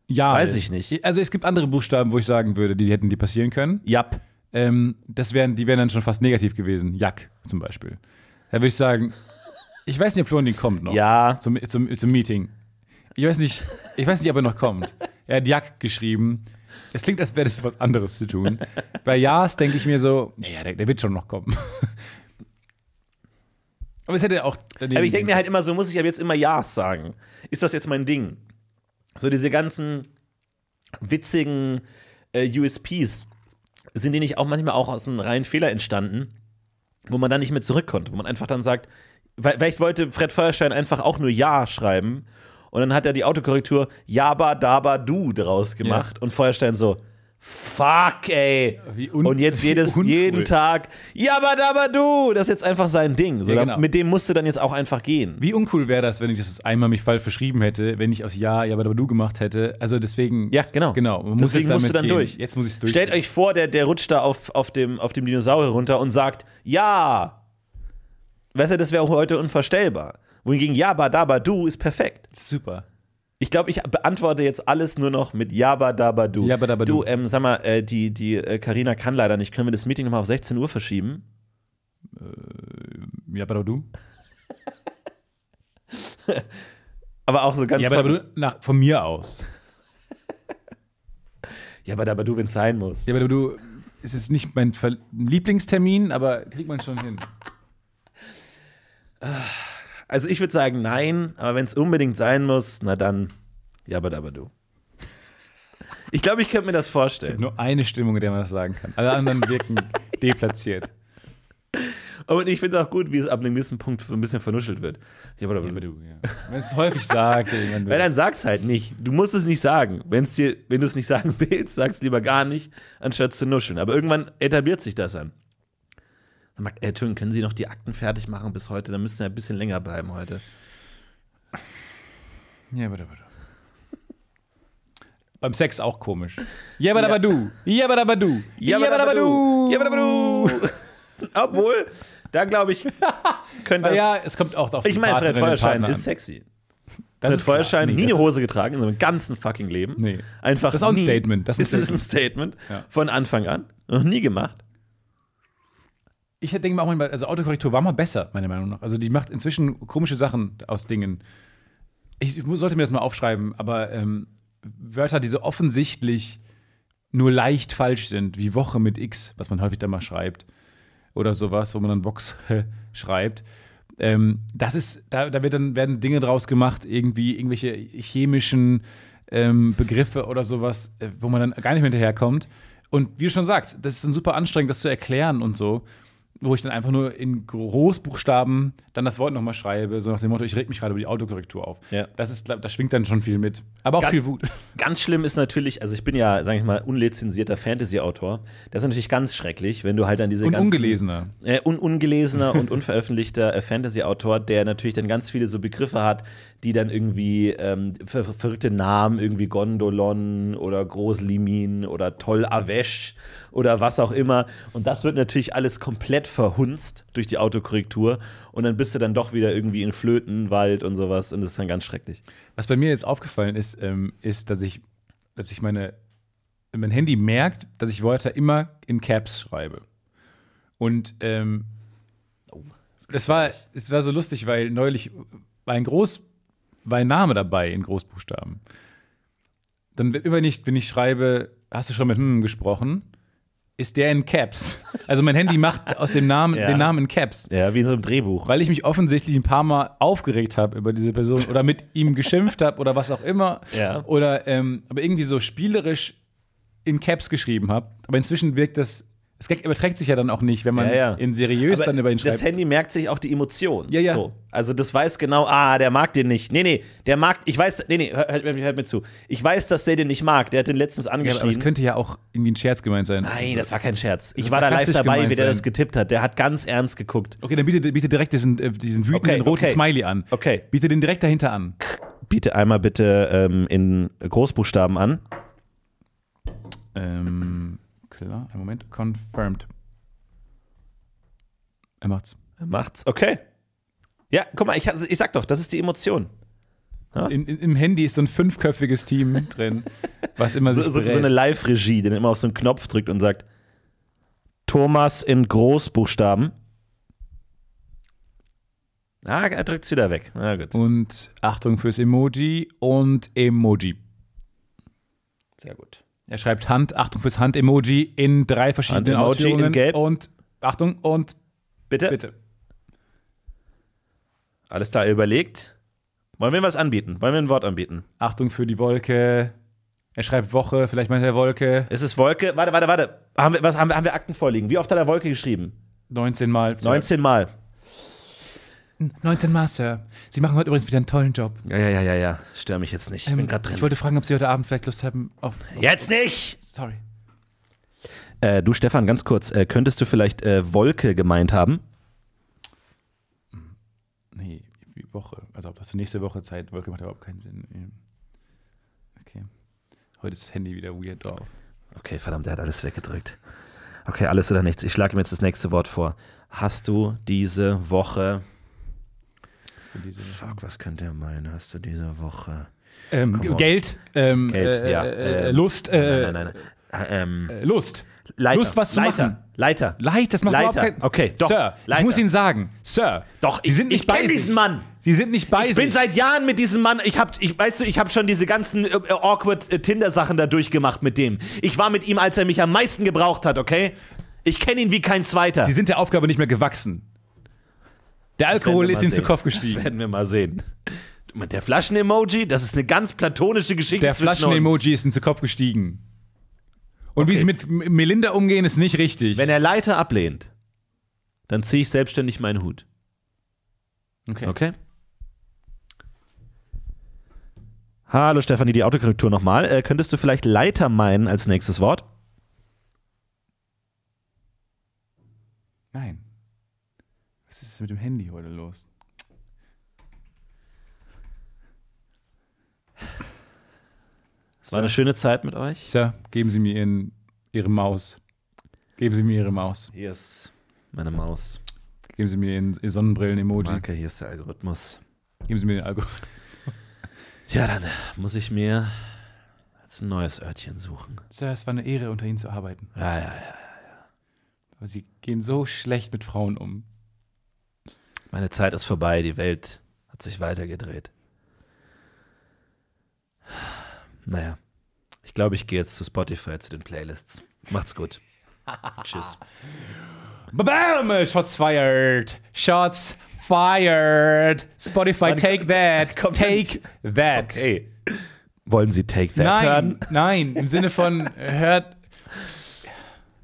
ja. weiß ich nicht. Also es gibt andere Buchstaben, wo ich sagen würde, die hätten die passieren können. Jap. Ähm, das wären, die wären dann schon fast negativ gewesen. Jack zum Beispiel. Da würde ich sagen, ich weiß nicht, ob Florentin kommt noch. Ja. Zum, zum, zum Meeting. Ich weiß nicht, ich weiß nicht, ob er noch kommt. Er hat Jack geschrieben. Es klingt, als wäre das was anderes zu tun. Bei Jas denke ich mir so, naja, der, der wird schon noch kommen. Aber es hätte auch. Aber ich denke mir halt immer, so muss ich aber jetzt immer Ja's sagen. Ist das jetzt mein Ding? So diese ganzen witzigen äh, USPs, sind die nicht auch manchmal auch aus einem reinen Fehler entstanden, wo man dann nicht mehr zurück konnte, wo man einfach dann sagt, vielleicht wollte Fred Feuerstein einfach auch nur Ja schreiben und dann hat er die Autokorrektur Jaba Daba Du draus gemacht und Feuerstein so Fuck, ey. Und jetzt jedes, jeden Tag, Jabba Dabba Du. Das ist jetzt einfach sein Ding. So, Ja, genau. Mit dem musst du dann jetzt auch einfach gehen. Wie uncool wäre das, wenn ich das einmal mich falsch verschrieben hätte, wenn ich aus Ja, ja, aber du gemacht hätte. Also deswegen. Ja, genau. Genau. Muss Deswegen musst du dann gehen. durch. Jetzt muss ich durch. Stellt euch vor, der, der rutscht da auf, auf, dem, auf dem Dinosaurier runter und sagt, ja. Weißt du, das wäre heute unvorstellbar. Wohingegen Jabba Dabba Du ist perfekt. Super. Ich glaube, ich beantworte jetzt alles nur noch mit Jabba Dabba Du. Jabba Dabba Du, Du. ähm, sag mal, äh, die, die äh, Carina kann leider nicht. Können wir das Meeting nochmal auf 16 Uhr verschieben? Ja, aber du? Aber auch so ganz Ja, aber du, nach, von mir aus. Jabba Dabba Du, wenn es sein muss. Ja, aber du, es ist nicht mein Ver Lieblingstermin, aber kriegt man schon hin. Also ich würde sagen nein, aber wenn es unbedingt sein muss, na dann Dabba Du. Ich glaube, ich könnte mir das vorstellen. Nur eine Stimmung, in der man das sagen kann. Alle anderen wirken deplatziert. Und ich finde es auch gut, wie es ab einem gewissen Punkt so ein bisschen vernuschelt wird. Ja, aber, Aber du, ja. Wenn es häufig sagt, Weil dann sag's halt nicht. Du musst es nicht sagen. Wenn's dir, wenn du es nicht sagen willst, sag's lieber gar nicht, anstatt zu nuscheln. Aber irgendwann etabliert sich das dann. Dann mag, äh, Entschuldigung, können Sie noch die Akten fertig machen bis heute? Dann müssen wir ein bisschen länger bleiben heute. Ja, warte, warte. Beim Sex auch komisch. Ja, aber aber du. Ja, aber aber du. Ja, aber du. Ja, aber du. Obwohl, da glaube ich, könnte das. Ja, es kommt auch auf ich meine, Fred Feuerschein ist sexy. Das Fred ist. Feuerschein Nee, nie eine Hose getragen in seinem ganzen fucking Leben. Nee. Einfach Das ist auch ein. Statement. Das ist ein ist ein Statement Ja. von Anfang an. Noch nie gemacht. Ich denke mir auch manchmal, also Autokorrektur war mal besser, meiner Meinung nach. Also die macht inzwischen komische Sachen aus Dingen. Ich, ich sollte mir das mal aufschreiben, aber ähm, Wörter, die so offensichtlich nur leicht falsch sind, wie Woche mit X, was man häufig da mal schreibt, oder sowas, wo man dann Vox schreibt. Ähm, das ist, da, da wird dann, werden Dinge draus gemacht, irgendwie irgendwelche chemischen ähm, Begriffe oder sowas, äh, wo man dann gar nicht mehr hinterherkommt. Und wie du schon sagst, das ist dann super anstrengend, das zu erklären und so, wo ich dann einfach nur in Großbuchstaben dann das Wort nochmal schreibe, so nach dem Motto, ich reg mich gerade über die Autokorrektur auf. Ja. Das ist, da schwingt dann schon viel mit. Aber auch Ganz- viel Wut. Ganz schlimm ist natürlich, also ich bin ja, sage ich mal, unlizenzierter Fantasy-Autor. Das ist natürlich ganz schrecklich, wenn du halt an diese Und ganzen ungelesener. äh, un ungelesener und unveröffentlichter äh, Fantasy-Autor, der natürlich dann ganz viele so Begriffe hat, die dann irgendwie ähm, ver ver- verrückte Namen, irgendwie Gondolon oder Großlimin oder Toll Avesh oder was auch immer. Und das wird natürlich alles komplett verhunzt durch die Autokorrektur. Und dann bist du dann doch wieder irgendwie in Flötenwald und sowas. Und das ist dann ganz schrecklich. Was bei mir jetzt aufgefallen ist, ähm, ist, dass ich, dass ich meine, mein Handy merkt, dass ich Wörter immer in Caps schreibe. Und ähm, das war, es war so lustig, weil neulich war ein Groß, war ein Name dabei in Großbuchstaben. Dann immer nicht, wenn ich schreibe, hast du schon mit hm gesprochen, ist der in Caps. Also mein Handy macht aus dem Namen Ja. den Namen in Caps Ja, wie in so einem Drehbuch. weil ich mich offensichtlich ein paar Mal aufgeregt habe über diese Person oder mit ihm geschimpft habe oder was auch immer. Ja. Oder ähm, aber irgendwie so spielerisch in Caps geschrieben habe. Aber inzwischen wirkt das, es überträgt sich ja dann auch nicht, wenn man Ja, ja. in seriös Aber dann über ihn das schreibt. Handy merkt sich auch die Emotion. Ja, ja. So. Also das weiß genau, ah, der mag den nicht. Nee, nee, der mag, ich weiß, nee, nee, hört, hört, hört mir zu. Ich weiß, dass der den nicht mag. Der hat den letztens ja, aber angeschrieben. es könnte ja auch irgendwie ein Scherz gemeint sein. Nein, das war kein Scherz. Ich Das war da live dabei, wie der das sein. getippt hat. Der hat ganz ernst geguckt. Okay, dann biete, biete direkt diesen, äh, diesen wütenden Okay, roten okay. Smiley an. Okay. Biete den direkt dahinter an. Biete einmal bitte ähm, in Großbuchstaben an. Ähm, klar, einen Moment. Confirmed. Er macht's. Er macht's. Okay. Ja, guck mal, ich, ich sag doch, das ist die Emotion. In, in, Im Handy ist so ein fünfköpfiges Team drin, was immer So, sich so, so eine Live-Regie, die immer auf so einen Knopf drückt und sagt: Thomas in Großbuchstaben. Ah, er drückt's wieder weg. Na gut. Und Achtung fürs Emoji und Emoji. Sehr gut. Er schreibt Hand, Achtung fürs Hand-Emoji in drei verschiedenen Hand-Emoji in Ausführungen. Gelb. Und Achtung und Bitte? bitte. Alles klar, überlegt. Wollen wir was anbieten? Wollen wir ein Wort anbieten? Achtung für die Wolke. Er schreibt Woche, vielleicht meint er Wolke. Ist es Wolke? Warte, warte, warte. Haben wir, was, haben, wir, haben wir Akten vorliegen? Wie oft hat er Wolke geschrieben? 19 Mal. 19 Mal. 19 Master. Sie machen heute übrigens wieder einen tollen Job. Ja, ja, ja, ja, ja. Stör mich jetzt nicht. Ich bin Ähm, gerade drin. Ich wollte fragen, ob Sie heute Abend vielleicht Lust haben auf. Jetzt nicht! Sorry. Äh, du, Stefan, ganz kurz. Äh, könntest du vielleicht äh, Wolke gemeint haben? Nee, wie Woche. Also, ob das nächste Woche Zeit. Wolke macht überhaupt keinen Sinn. Ähm, Okay. Heute ist das Handy wieder weird drauf. Okay, verdammt, er hat alles weggedrückt. Okay, alles oder nichts. Ich schlage ihm jetzt das nächste Wort vor. Hast du diese Woche. Hast du diese Fuck, was könnte er meinen? Hast du diese Woche. ähm. Geld, ähm, Geld, äh, ja. äh, äh, Lust, äh, Nein, nein, nein. nein. Äh, ähm, äh, Lust. Leiter. Lust, was zu Leiter. machen. Leiter. Leid, das macht Leiter. überhaupt keinen Okay, doch, Sir, Leiter. ich muss Ihnen sagen, Sir. Doch, Sie ich- sind nicht ich bei sich. diesen Mann. Sie sind nicht bei Ich bin sich. seit Jahren mit diesem Mann. Ich hab, ich, weißt du, ich habe schon diese ganzen äh, äh, awkward äh, Tinder-Sachen da durchgemacht mit dem. Ich war mit ihm, als er mich am meisten gebraucht hat, okay? Ich kenne ihn wie kein zweiter. Sie sind der Aufgabe nicht mehr gewachsen. Der Das Alkohol ist Ihnen zu. Kopf Das gestiegen. werden wir mal sehen. Mit der Flaschen-Emoji, das ist eine ganz platonische Geschichte. Der. Flaschen-Emoji ist ihm zu Kopf gestiegen. Und wie sie mit Melinda umgehen, ist nicht richtig. Wenn er Leiter ablehnt, dann ziehe ich selbstständig meinen Hut. okay. Okay? Hallo Stefanie, die Autokorrektur nochmal. Äh, könntest du vielleicht Leiter meinen als nächstes Wort? Nein. Ist mit dem Handy heute los? Es war eine schöne Zeit mit euch. Sir, geben Sie mir Ihren, Ihre Maus. Geben Sie mir Ihre Maus. Hier ist meine Maus. Geben Sie mir Ihren, Ihr Sonnenbrillen-Emoji. Marke, hier ist der Algorithmus. Geben Sie mir den Alkohol. Tja, dann muss ich mir jetzt ein neues Örtchen suchen. Sir, es war eine Ehre, unter Ihnen zu arbeiten. Ja, ja, ja. Aber Sie gehen so schlecht mit Frauen um. Meine Zeit ist vorbei, die Welt hat sich weitergedreht. Naja, ich glaube, ich gehe jetzt zu Spotify zu den Playlists. Macht's gut. Tschüss. Bam! Shots fired! Shots fired! Spotify, take that! Take that! Hey, wollen Sie Take That Nein, hören? nein, im Sinne von hört.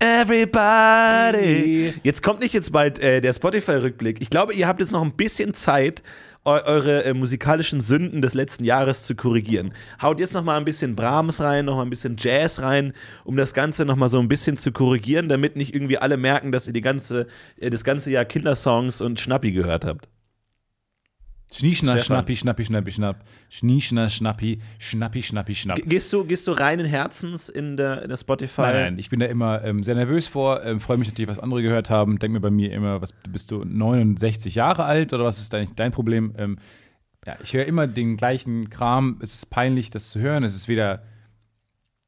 Everybody. Jetzt kommt nicht jetzt bald äh, der Spotify-Rückblick. Ich glaube, ihr habt jetzt noch ein bisschen Zeit, eu eure äh, musikalischen Sünden des letzten Jahres zu korrigieren. Haut jetzt noch mal ein bisschen Brahms rein, noch mal ein bisschen Jazz rein, um das Ganze noch mal so ein bisschen zu korrigieren, damit nicht irgendwie alle merken, dass ihr die ganze, äh, das ganze Jahr Kindersongs und Schnappi gehört habt. Schnieschner, Stefan. schnappi, schnappi, schnappi, schnapp. Schnieschner, schnappi, schnappi, schnappi, schnapp. Ge- Gehst du, gehst du reinen Herzens in der, in der Spotify? Nein, nein, ich bin da immer ähm, sehr nervös vor, ähm, freue mich natürlich, was andere gehört haben. Denk mir bei mir immer, was bist du 69 Jahre alt oder was ist eigentlich dein Problem? Ähm, ja, ich höre immer den gleichen Kram. Es ist peinlich, das zu hören. Es ist weder,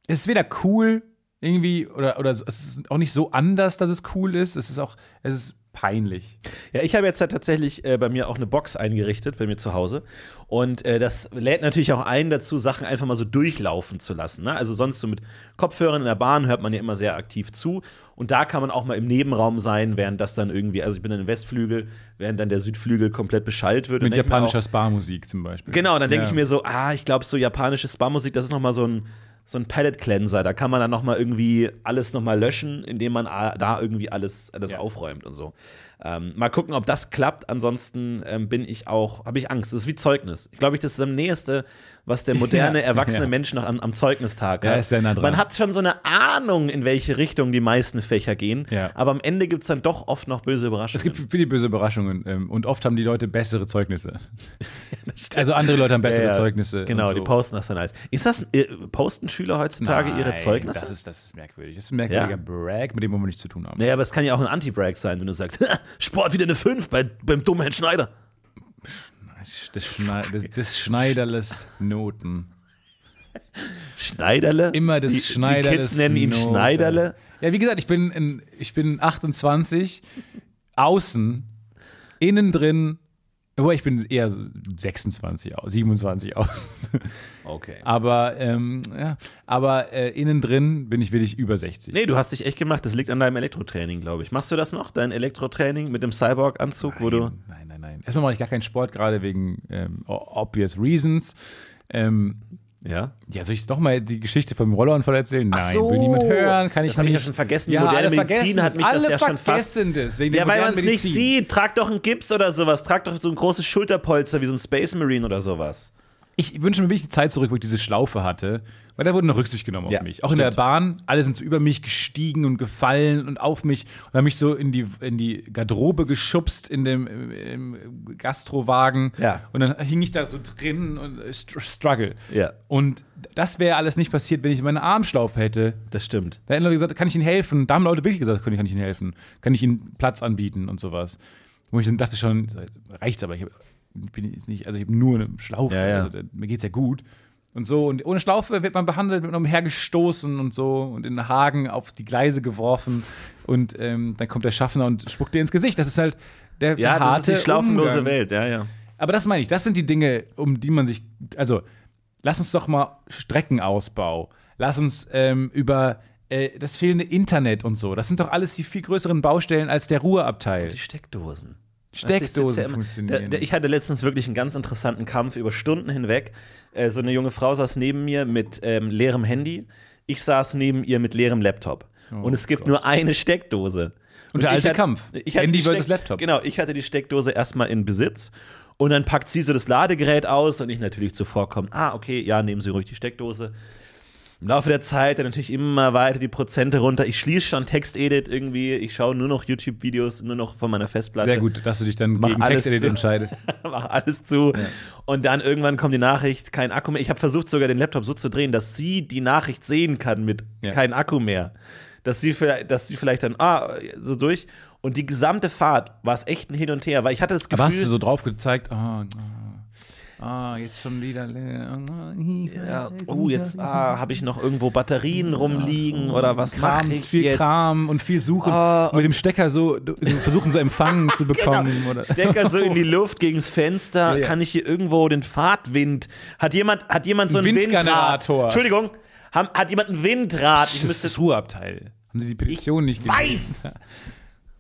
es ist weder cool irgendwie oder, oder es ist auch nicht so anders, dass es cool ist. Es ist auch, es ist peinlich. Ja, ich habe jetzt halt tatsächlich äh, bei mir auch eine Box eingerichtet, bei mir zu Hause. Und äh, das lädt natürlich auch ein dazu, Sachen einfach mal so durchlaufen zu lassen. Ne? Also sonst so mit Kopfhörern in der Bahn hört man ja immer sehr aktiv zu. Und da kann man auch mal im Nebenraum sein, während das dann irgendwie, also ich bin dann im Westflügel, während dann der Südflügel komplett beschallt wird. Mit japanischer Spa-Musik zum Beispiel. Genau, dann denke Ja. ich mir so, ah, ich glaube, so japanische Spa-Musik, das ist noch mal so ein, so ein Palette-Cleanser. Da kann man dann noch mal irgendwie alles noch mal löschen, indem man da irgendwie alles, alles Ja. aufräumt und so. Ähm, mal gucken, ob das klappt. Ansonsten ähm, bin ich auch, habe ich Angst. Das ist wie Zeugnis. Ich glaube, das ist das Nächste, was der moderne, Ja, erwachsene ja. Mensch noch am, am Zeugnistag Ja, hat. sehr nah. Man hat schon so eine Ahnung, in welche Richtung die meisten Fächer gehen. Ja. Aber am Ende gibt es dann doch oft noch böse Überraschungen. Es gibt viele böse Überraschungen ähm, und oft haben die Leute bessere Zeugnisse. Also andere Leute haben bessere Ja, ja. Zeugnisse. Genau, so. die posten das dann nice. Ist das, äh, posten Schüler heutzutage ihre Nein, Zeugnisse? Das ist, das ist merkwürdig. Das ist ein merkwürdiger Ja. Brag, mit dem wollen wir nichts zu tun haben. naja, aber es kann ja auch ein Anti-Brag sein, wenn du sagst, Sport wieder eine 5 bei, beim dummen Herrn Schneider. Das, Schnei das, das Schneiderles Noten. Schneiderle? Immer das die, Schneiderles Die Kids nennen ihn Note. Schneiderle. Ja, wie gesagt, ich bin, in, ich bin 28, außen, innen drin, obwohl ich bin eher so 26 aus, 27 aus. Okay. Aber, ähm, ja, aber äh, innen drin bin ich wirklich über 60. Nee, du hast dich echt gemacht. Das liegt an deinem Elektrotraining, glaube ich. Machst du das noch, dein Elektrotraining mit dem Cyborg-Anzug, wo du. Nein, nein, nein. Erstmal mache ich gar keinen Sport, gerade wegen ähm, obvious reasons. Ähm, Ja. ja, soll ich noch mal die Geschichte vom Rollerunfall erzählen? Nein, so. will niemand hören, kann ich Das hab ich nicht. ja schon vergessen. Ja, Moderne Medizin hat mich das ja schon fast- vergessen das, wegen Ja, weil man es nicht sieht. Trag doch einen Gips oder sowas. Trag doch so ein großes Schulterpolster wie so ein Space Marine oder sowas. Ich wünsche mir wirklich die Zeit zurück, wo ich diese Schlaufe hatte, weil da wurde eine Rücksicht genommen Ja, auf mich. Auch in der stimmt. Bahn, alle sind so über mich gestiegen und gefallen und auf mich und haben mich so in die, in die Garderobe geschubst in dem im Gastrowagen. Ja. Und dann hing ich da so drin und äh, str- struggle. Ja. Und das wäre alles nicht passiert, wenn ich meine Armschlaufe hätte. Das stimmt. Da hätten Leute gesagt, kann ich Ihnen helfen? Da haben Leute wirklich gesagt, kann ich, Ihnen helfen? Kann ich Ihnen Platz anbieten und sowas? Wo ich dann dachte schon, reicht's aber, ich bin jetzt nicht, also ich habe nur eine Schlaufe, Ja, ja. Also, mir geht's ja gut. Und so, und ohne Schlaufe wird man behandelt, wird man umhergestoßen und so und in den Hagen auf die Gleise geworfen und ähm, dann kommt der Schaffner und spuckt dir ins Gesicht. Das ist halt der, Ja, der harte das ist die schlaufenlose Umgang. Welt. Ja, ja. Aber das meine ich, das sind die Dinge, um die man sich, also lass uns doch mal Streckenausbau, lass uns ähm, über äh, das fehlende Internet und so, das sind doch alles die viel größeren Baustellen als der Ruheabteil. Die Steckdosen. Steckdosen funktionieren. Der, der, ich hatte letztens wirklich einen ganz interessanten Kampf über Stunden hinweg. Äh, so eine junge Frau saß neben mir mit ähm, leerem Handy. Ich saß neben ihr mit leerem Laptop. und es gibt nur eine Steckdose. Und der ich alte hatte- Kampf. Handy versus Laptop. Genau, ich hatte die Steckdose erstmal in Besitz. Und dann packt sie so das Ladegerät aus und ich natürlich zuvorkommen. Ah, okay, ja, nehmen Sie ruhig die Steckdose. Im Laufe der Zeit dann natürlich immer weiter die Prozente runter. Ich schließe schon Textedit irgendwie. Ich schaue nur noch YouTube-Videos, nur noch von meiner Festplatte. Sehr gut, dass du dich dann Mach gegen Textedit entscheidest. mach alles zu. Und dann irgendwann kommt die Nachricht, kein Akku mehr. Ich habe versucht, sogar den Laptop so zu drehen, dass sie die Nachricht sehen kann mit Ja. kein Akku mehr. Dass sie, vielleicht- dass sie vielleicht dann, ah, so durch. Und die gesamte Fahrt war es echt ein Hin und Her, weil ich hatte das Gefühl. Aber hast du so drauf gezeigt, ah, ah, ah, jetzt schon wieder ja, oh, jetzt ah, habe ich noch irgendwo Batterien rumliegen oder was mache ich viel jetzt? Kram und viel Suchen. Ah, mit dem Stecker so, so versuchen, so Empfang zu bekommen. Genau. Oder? Stecker so in die Luft gegens Fenster. Ja, ja. Kann ich hier irgendwo den Fahrtwind? Hat jemand, hat jemand so Ein einen Windrad? Windgenerator. Entschuldigung, hat jemand ein Windrad? Ich das müsste ist das Ruheabteil. Haben Sie die Petition nicht weiß.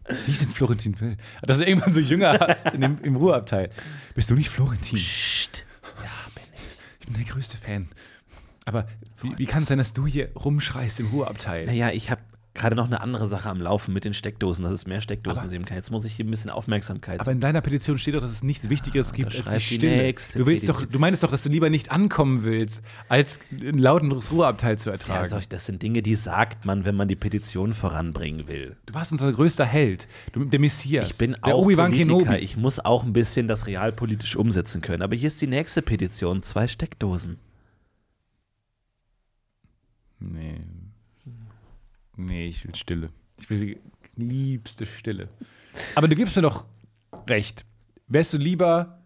Sie sind Florentin Will. Dass du irgendwann so jünger hast in dem, im Ruheabteil. Bist du nicht Florentin? Psst. Ja, bin ich. Ich bin der größte Fan. Aber wie, wie kann es sein, dass du hier rumschreist im Ruheabteil? Naja, ich habe gerade noch eine andere Sache am Laufen mit den Steckdosen, dass es mehr Steckdosen Aber- geben kann. Jetzt muss ich hier ein bisschen Aufmerksamkeit. Aber in deiner Petition steht doch, dass es nichts Wichtigeres gibt als die Stille. Du, willst doch, du meinst doch, dass du lieber nicht ankommen willst, als ein lauteres Ruheabteil zu ja, ertragen. solch- das sind Dinge, die sagt man, wenn man die Petition voranbringen will. du warst unser größter Held. Du, der Messias. Ich bin der auch Politiker. Kenobi. Ich muss auch ein bisschen das realpolitisch umsetzen können. Aber hier ist die nächste Petition: zwei Steckdosen. Nee. Nee, ich will Stille. Ich will die liebste Stille. Aber du gibst mir doch recht. Wärst du lieber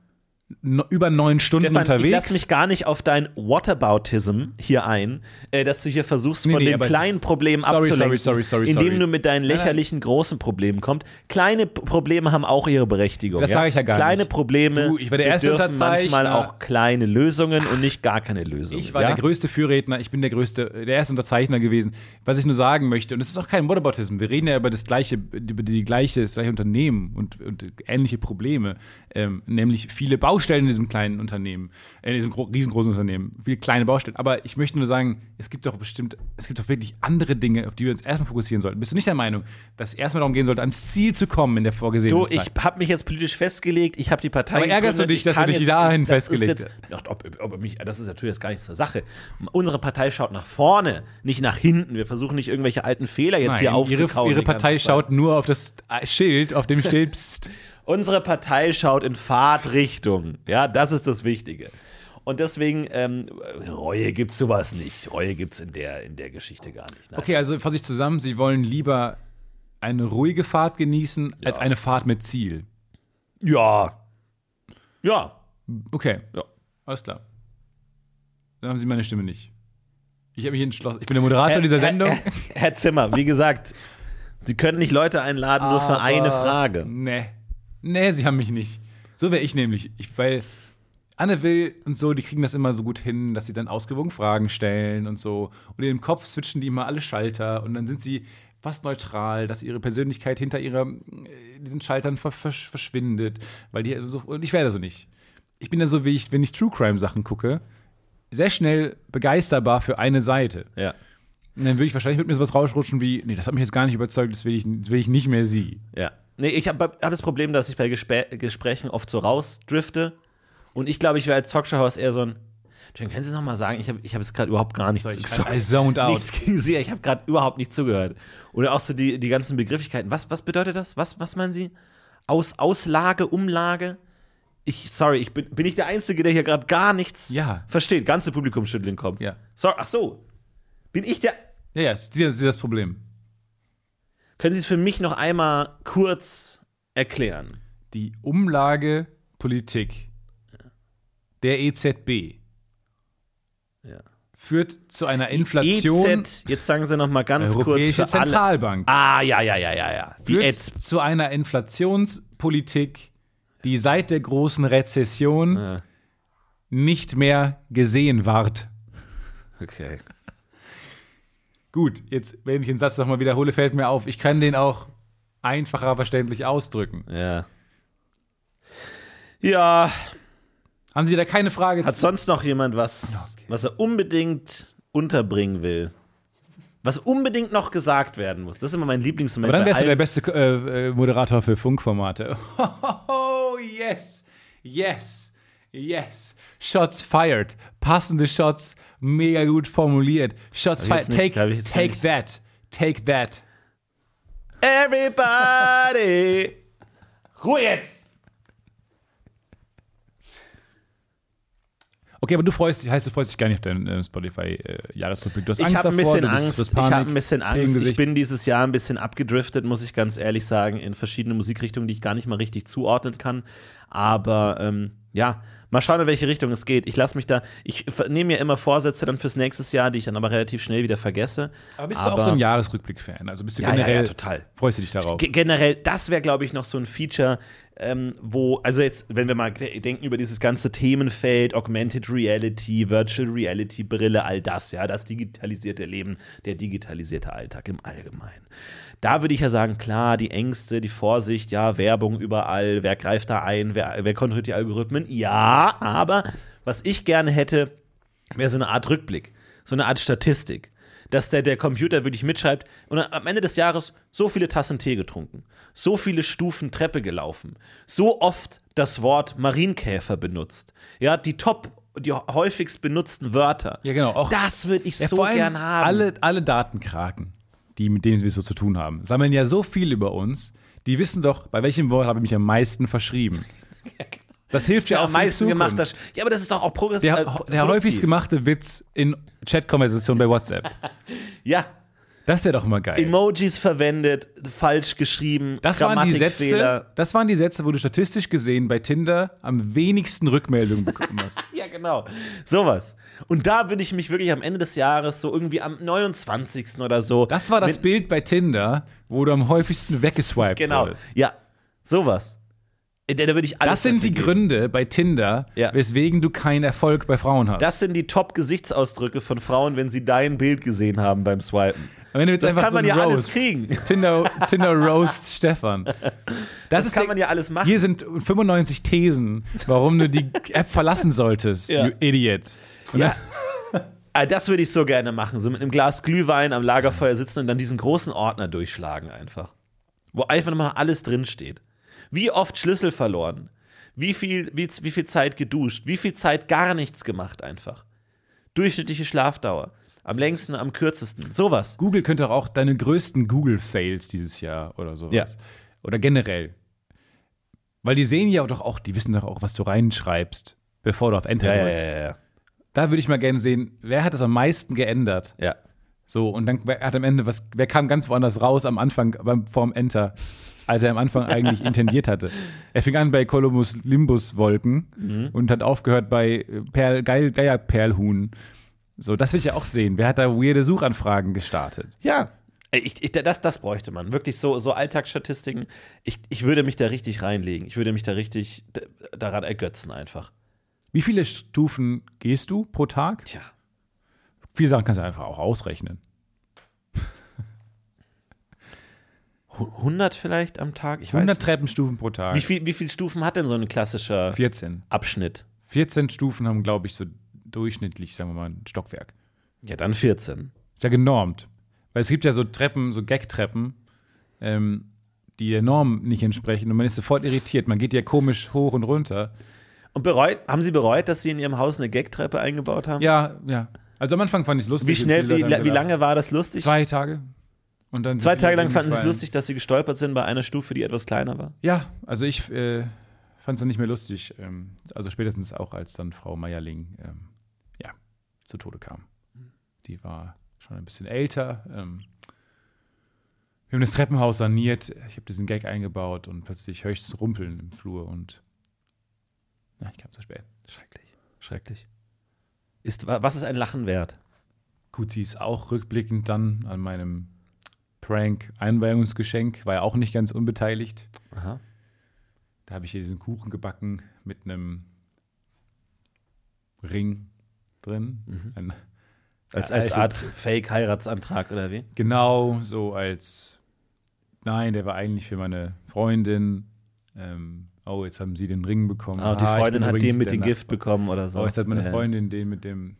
no, über neun Stunden Stefan, ich unterwegs? lass mich gar nicht auf dein Whataboutism hier ein, äh, dass du hier versuchst, Nee, von nee, den kleinen Problemen Sorry, sorry, abzulenken, sorry, sorry, indem sorry. du mit deinen lächerlichen großen Problemen kommst. Kleine Probleme haben auch ihre Berechtigung. Das sage ich ja gar kleine nicht. Probleme Du, ich war der erste Unterzeichner. manchmal auch kleine Lösungen und nicht gar keine Lösungen. Ich war ja? der größte Fürredner, ich bin der größte, der erste Unterzeichner gewesen. Was ich nur sagen möchte, und es ist auch kein Whataboutism, wir reden ja über das gleiche, über die gleiche, das gleiche Unternehmen und, und ähnliche Probleme, ähm, nämlich viele Baustellen in diesem kleinen Unternehmen, äh, in diesem gro riesengroßen Unternehmen, viele kleine Baustellen. Aber ich möchte nur sagen, es gibt doch bestimmt, es gibt doch wirklich andere Dinge, auf die wir uns erstmal fokussieren sollten. Bist du nicht der Meinung, dass es erstmal darum gehen sollte, ans Ziel zu kommen in der vorgesehenen Du, ich Zeit? habe mich jetzt politisch festgelegt, ich habe die Partei Aber ärgerst du dich, ich dass du dich jetzt- dahin das festgelegt jetzt, Ach, ob, ob, mich, Das ist natürlich jetzt gar nicht zur Sache. Unsere Partei schaut nach vorne, nicht nach hinten. Wir versuchen nicht irgendwelche alten Fehler jetzt hier Nein, aufzukauen. ihre, ihre Partei schaut nur auf das Schild, auf dem steht, pst, Unsere Partei schaut in Fahrtrichtung. Ja, das ist das Wichtige. Und deswegen, ähm, Reue gibt's sowas nicht. Reue gibt's in der, in der Geschichte gar nicht. Nein. Okay, also fasse ich zusammen, Sie wollen lieber eine ruhige Fahrt genießen, als eine Fahrt mit Ziel. Ja. Ja. Okay, Ja. alles klar. Dann haben Sie meine Stimme nicht. Ich habe mich entschlossen. Ich bin der Moderator dieser Sendung. Herr, Herr, Herr Zimmer, wie gesagt, Sie können nicht Leute einladen, nur für eine Frage. Nee. Nee, Sie haben mich nicht. So wäre ich nämlich. Ich, weil Anne Will und so, die kriegen das immer so gut hin, dass sie dann ausgewogen Fragen stellen und so. Und in dem Kopf switchen die immer alle Schalter und dann sind sie fast neutral, dass ihre Persönlichkeit hinter ihrer, äh, diesen Schaltern ver ver verschwindet. Weil die so, und ich werde so nicht. Ich bin ja so, wie ich, wenn ich True Crime Sachen gucke, sehr schnell begeisterbar für eine Seite. Ja. Und dann würde ich wahrscheinlich mit mir sowas rausrutschen wie, nee, das hat mich jetzt gar nicht überzeugt, das will ich, das will ich nicht mehr sie. Ja. Nee, ich habe hab das Problem, dass ich bei Gespä Gesprächen oft so rausdrifte. Und ich glaube, ich wäre als Talkshow-Host eher so ein. Jen, können Sie noch mal sagen? Ich habe ich hab jetzt gerade überhaupt gar nichts Sorry, ich- Sorry. I zoned out. Nichts gegen Sie, ich habe gerade überhaupt nicht zugehört. Oder auch so die, die ganzen Begrifflichkeiten. Was, was bedeutet das? Was, was meinen Sie? Aus, Auslage, Umlage? Ich, sorry, ich bin, bin ich der Einzige, der hier gerade gar nichts Ja. versteht. Ganze Publikum schüttelt den Kopf. Ja. Sorry, ach so. Bin ich der. Ja, ja, das ist das Problem. Können Sie es für mich noch einmal kurz erklären? Die Umlagepolitik der EZB Ja. führt zu einer Inflation. EZ, jetzt sagen Sie noch mal ganz kurz Europäische für alle. Zentralbank Ah, ja, ja, ja, ja, ja. Die führt EZ. zu einer Inflationspolitik, die seit der großen Rezession Ja. nicht mehr gesehen ward. Okay. Gut, jetzt, wenn ich den Satz nochmal wiederhole, fällt mir auf, ich kann den auch einfacher verständlich ausdrücken. Ja. Ja, Haben Sie da keine Frage hat sonst noch jemand was, was er unbedingt unterbringen will? Was unbedingt noch gesagt werden muss. Das ist immer mein Lieblingsmoment. Aber dann wärst du der beste äh, äh, Moderator für Funkformate. Oh, yes, yes, yes. Shots fired. Passende Shots, mega gut formuliert. Shots ich fired. Take, ich take that. Take that. Everybody! Ruhe jetzt! Okay, aber du freust dich, heißt du freust dich gar nicht auf deinen äh, Spotify-Jahresrückblick. du hast Ich Angst habe ein bisschen Angst. Ich habe ein bisschen Angst. Ich bin dieses Jahr ein bisschen abgedriftet, muss ich ganz ehrlich sagen, in verschiedene Musikrichtungen, die ich gar nicht mal richtig zuordnen kann. Aber ähm, ja, mal schauen, in welche Richtung es geht. Ich lasse mich da, ich nehme mir immer Vorsätze dann fürs nächste Jahr, die ich dann aber relativ schnell wieder vergesse. aber bist du auch so ein Jahresrückblick-Fan? Also bist du Ja, ja, generell, ja, total. freust du dich darauf? Ge- generell, das wäre, glaube ich, noch so ein Feature, ähm, wo, also jetzt, wenn wir mal de- denken über dieses ganze Themenfeld, Augmented Reality, Virtual Reality, Brille, all das, ja, das digitalisierte Leben, der digitalisierte Alltag im Allgemeinen. Da würde ich ja sagen, klar, die Ängste, die Vorsicht, ja, Werbung überall, wer greift da ein, wer, wer kontrolliert die Algorithmen? Ja, aber was ich gerne hätte, wäre so eine Art Rückblick, so eine Art Statistik. Dass der, der Computer wirklich mitschreibt und am Ende des Jahres so viele Tassen Tee getrunken, so viele Stufen Treppe gelaufen, so oft das Wort Marienkäfer benutzt. Ja, die top, die häufigst benutzten Wörter. Ja, genau. Auch, Das würde ich Ja, so gern haben. Alle, alle Datenkraken, die mit denen wir so zu tun haben, sammeln ja so viel über uns. Die wissen doch, bei welchem Wort habe ich mich am meisten verschrieben. Das hilft ja, ja, auch am meisten gemacht. Das, ja, aber das ist doch auch progressiv. Der, äh, der häufigst gemachte Witz in Chatkonversationen bei WhatsApp. Ja, Das wäre doch mal geil. Emojis verwendet, falsch geschrieben, Das waren, die. Sätze, das waren die Sätze, wo du statistisch gesehen bei Tinder am wenigsten Rückmeldungen bekommen hast. Ja, genau. Sowas. Und da würde ich mich wirklich am Ende des Jahres so irgendwie am 29. oder so. Das war das Bild bei Tinder, wo du am häufigsten weggeswiped Genau. wurdest. Ja, sowas. Äh, Da, würde ich alles Das sind die geben. Gründe bei Tinder, Ja. weswegen du keinen Erfolg bei Frauen hast. Das sind die Top-Gesichtsausdrücke von Frauen, wenn sie dein Bild gesehen haben beim Swipen. Wenn du jetzt Das einfach kann so man ja alles Roast- kriegen. Tinder, Tinder Roast Stefan. Das, Das ist kann der- man ja alles machen. Hier sind 95 Thesen, warum du die App verlassen solltest, Ja. you Idiot. Und Ja. Ah, Das würde ich so gerne machen. So mit einem Glas Glühwein am Lagerfeuer sitzen und dann diesen großen Ordner durchschlagen einfach. Wo einfach mal alles drinsteht. Wie oft Schlüssel verloren? Wie viel, wie, wie viel Zeit geduscht? Wie viel Zeit gar nichts gemacht einfach? Durchschnittliche Schlafdauer. Am längsten, am kürzesten. Sowas. Google könnte auch deine größten Google-Fails dieses Jahr oder sowas. Ja. Oder generell. Weil die sehen ja doch auch, die wissen doch auch, was du reinschreibst, bevor du auf Enter Ja, ja, drückst. ja, ja. Da würde ich mal gerne sehen, wer hat das am meisten geändert? ja. So, und dann wer hat am Ende was, wer kam ganz woanders raus am Anfang beim vorm Enter, als er am Anfang eigentlich intendiert hatte. Er fing an bei Columbus Limbus Wolken Mhm. und hat aufgehört bei Perl, Geil, Geierperlhuhn. So, das will ich ja auch sehen. Wer hat da weirde Suchanfragen gestartet? Ja. Ich, ich, das, das bräuchte man. Wirklich so, so Alltagsstatistiken. Ich, ich würde mich da richtig reinlegen. Ich würde mich da richtig daran ergötzen einfach. Wie viele Stufen gehst du pro Tag? Tja. Viele Sachen kannst du einfach auch ausrechnen. 100 vielleicht am Tag? Ich weiß 100 nicht. Treppenstufen pro Tag. Wie, viel, wie viele Stufen hat denn so ein klassischer 14. Abschnitt? 14 Stufen haben, glaube ich, so durchschnittlich, sagen wir mal, ein Stockwerk. Ja, dann 14. Ist ja genormt. Weil es gibt ja so Treppen, so Gag-Treppen, ähm, die der Norm nicht entsprechen und man ist sofort irritiert. Man geht ja komisch hoch und runter. Und bereut, haben Sie bereut, dass Sie in Ihrem Haus eine Gagtreppe eingebaut haben? Ja, ja. Also am Anfang fand ich es lustig. Wie schnell, wie, haben wie lange war das lustig? Zwei Tage. Und dann Zwei Tage lang fanden Sie es lustig, dass Sie gestolpert sind bei einer Stufe, die etwas kleiner war? Ja, also ich äh, fand es dann nicht mehr lustig. Ähm, also spätestens auch, als dann Frau Meierling ähm, zu Tode kam. Die war schon ein bisschen älter. Ähm, wir haben das Treppenhaus saniert. Ich habe diesen Gag eingebaut und plötzlich höre ich es rumpeln im Flur und na, ich kam zu spät. Schrecklich. Schrecklich. Ist, wa- was ist ein Lachen wert? Gut, sie ist auch rückblickend dann an meinem Prank-Einweihungsgeschenk, war ja auch nicht ganz unbeteiligt. Aha. Da habe ich hier diesen Kuchen gebacken mit einem Ring drin. Ein, Als, Ja, als. Art Fake-Heiratsantrag oder wie? genau so als, nein, der war eigentlich für meine Freundin. Ähm, oh, jetzt haben sie den Ring bekommen. Ah, die Ah, Freundin bin hat den mit dem Gift bekommen oder so. Oh, jetzt hat meine Ja, ja. Freundin den mit dem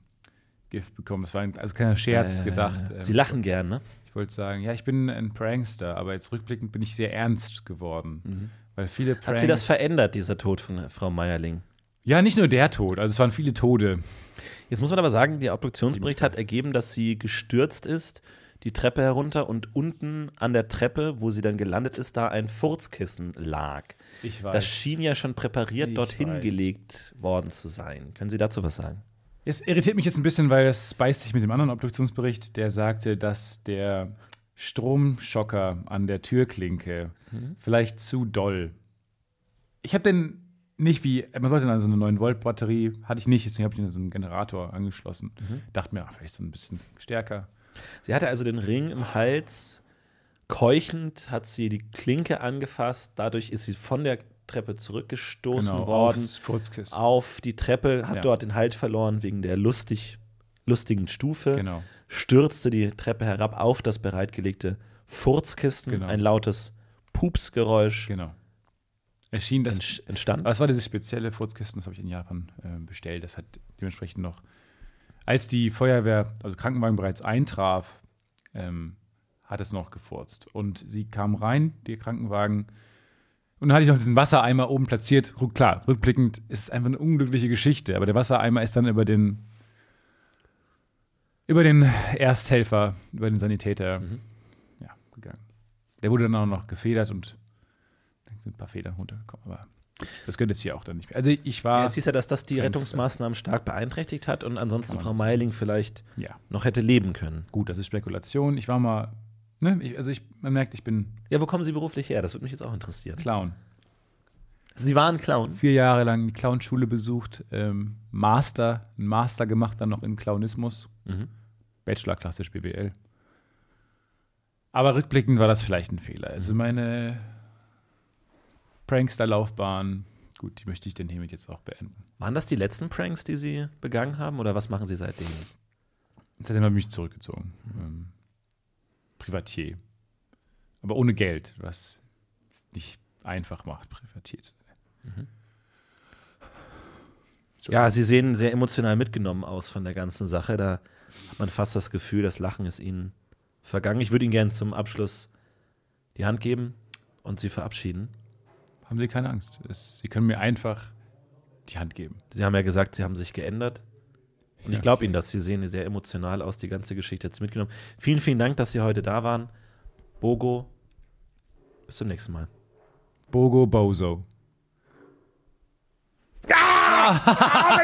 Gift bekommen. Das war ein, also keiner Scherz Ja, ja, gedacht. Ähm, Sie lachen gern, ne? Ich wollte sagen, ja, ich bin ein Prankster, aber jetzt rückblickend bin ich sehr ernst geworden. Weil viele Pranks. Mhm. Hat sie das verändert, dieser Tod von Frau Meierling? Ja, nicht nur der Tod, also es waren viele Tode. Jetzt muss man aber sagen, der Obduktionsbericht hat ergeben, dass sie gestürzt ist, die Treppe herunter und unten an der Treppe, wo sie dann gelandet ist, da ein Furzkissen lag. Ich weiß. Das schien ja schon präpariert Ich dorthin weiß. gelegt worden zu sein. Können Sie dazu was sagen? Es irritiert mich jetzt ein bisschen, weil das beißt sich mit dem anderen Obduktionsbericht, der sagte, dass der Stromschocker an der Türklinke vielleicht zu doll. Ich habe den nicht wie, man sollte dann so eine 9-Volt-Batterie, hatte ich nicht, deswegen habe ich den so einen Generator angeschlossen. Dachte mir, ach, vielleicht so ein bisschen stärker. Sie hatte also den Ring im Hals. Keuchend hat sie die Klinke angefasst. Dadurch ist sie von der Treppe zurückgestoßen worden Genau, Furzkissen. auf die Treppe, hat Ja. dort den Halt verloren wegen der lustig, lustigen Stufe. Genau. Stürzte die Treppe herab auf das bereitgelegte Furzkissen. Genau. Ein lautes Pupsgeräusch Genau. Erschien das. entsch- entstand. Aber es war dieses spezielle Furzkissen, das habe ich in Japan äh, bestellt. Das hat dementsprechend noch, als die Feuerwehr, also Krankenwagen bereits eintraf, ähm, hat es noch gefurzt. Und sie kam rein, der Krankenwagen, und dann hatte ich noch diesen Wassereimer oben platziert. Klar, rückblickend ist es einfach eine unglückliche Geschichte, aber der Wassereimer ist dann über den über den Ersthelfer, über den Sanitäter ja, gegangen. Der wurde dann auch noch gefedert und sind ein paar Federn runtergekommen. Aber das gehört jetzt hier auch dann nicht mehr. Also ich war. Ja, es hieß ja, dass das die. Rettungsmaßnahmen stark beeinträchtigt hat und ansonsten Frau. Meiling vielleicht ja, noch hätte leben können. gut, das ist Spekulation. Ich war mal. Ne, ich, also ich, man merkt, ich bin Ja, wo kommen Sie beruflich her? Das würde mich jetzt auch interessieren. Clown. Sie waren Clown. Vier Jahre lang die Clownschule besucht, ähm, Master, einen Master gemacht, dann noch in Clownismus. Mhm. Bachelor klassisch BWL. Aber rückblickend war das vielleicht ein Fehler. Also meine Prankster-Laufbahn, gut, die möchte ich denn hiermit jetzt auch beenden. Waren das die letzten Pranks, die Sie begangen haben oder was machen Sie seitdem? Seitdem habe ich mich zurückgezogen. Ähm, Privatier. Aber ohne Geld, was es nicht einfach macht, Privatier zu sein. Ja, Sie sehen sehr emotional mitgenommen aus von der ganzen Sache. Da hat man fast das Gefühl, das Lachen ist Ihnen vergangen. Ich würde Ihnen gerne zum Abschluss die Hand geben und Sie verabschieden. Haben Sie keine Angst. Es, Sie können mir einfach die Hand geben. Sie haben ja gesagt, Sie haben sich geändert. Und ich Ja. glaube Ihnen das. Sie sehen sehr emotional aus. Die ganze Geschichte hat Sie mitgenommen. Vielen, vielen Dank, dass Sie heute da waren. Bogo, bis zum nächsten Mal. Bogo Bozo. Ah!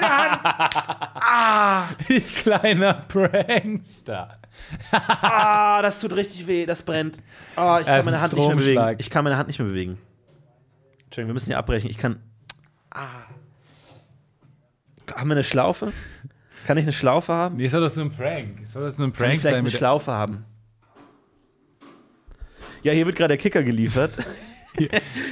Ich kleiner Prankster. Ah, das tut richtig weh. Das brennt. Ah, ich kann meine ein Hand nicht mehr bewegen. Ich kann meine Hand nicht mehr bewegen. Entschuldigung, wir müssen hier abbrechen. Ich kann. Ah. Haben wir eine Schlaufe? Kann ich eine Schlaufe haben? Nee, soll doch so ein Prank. Soll doch so ein Kann Prank ich vielleicht sein. eine Schlaufe haben? Ja, hier wird gerade der Kicker geliefert.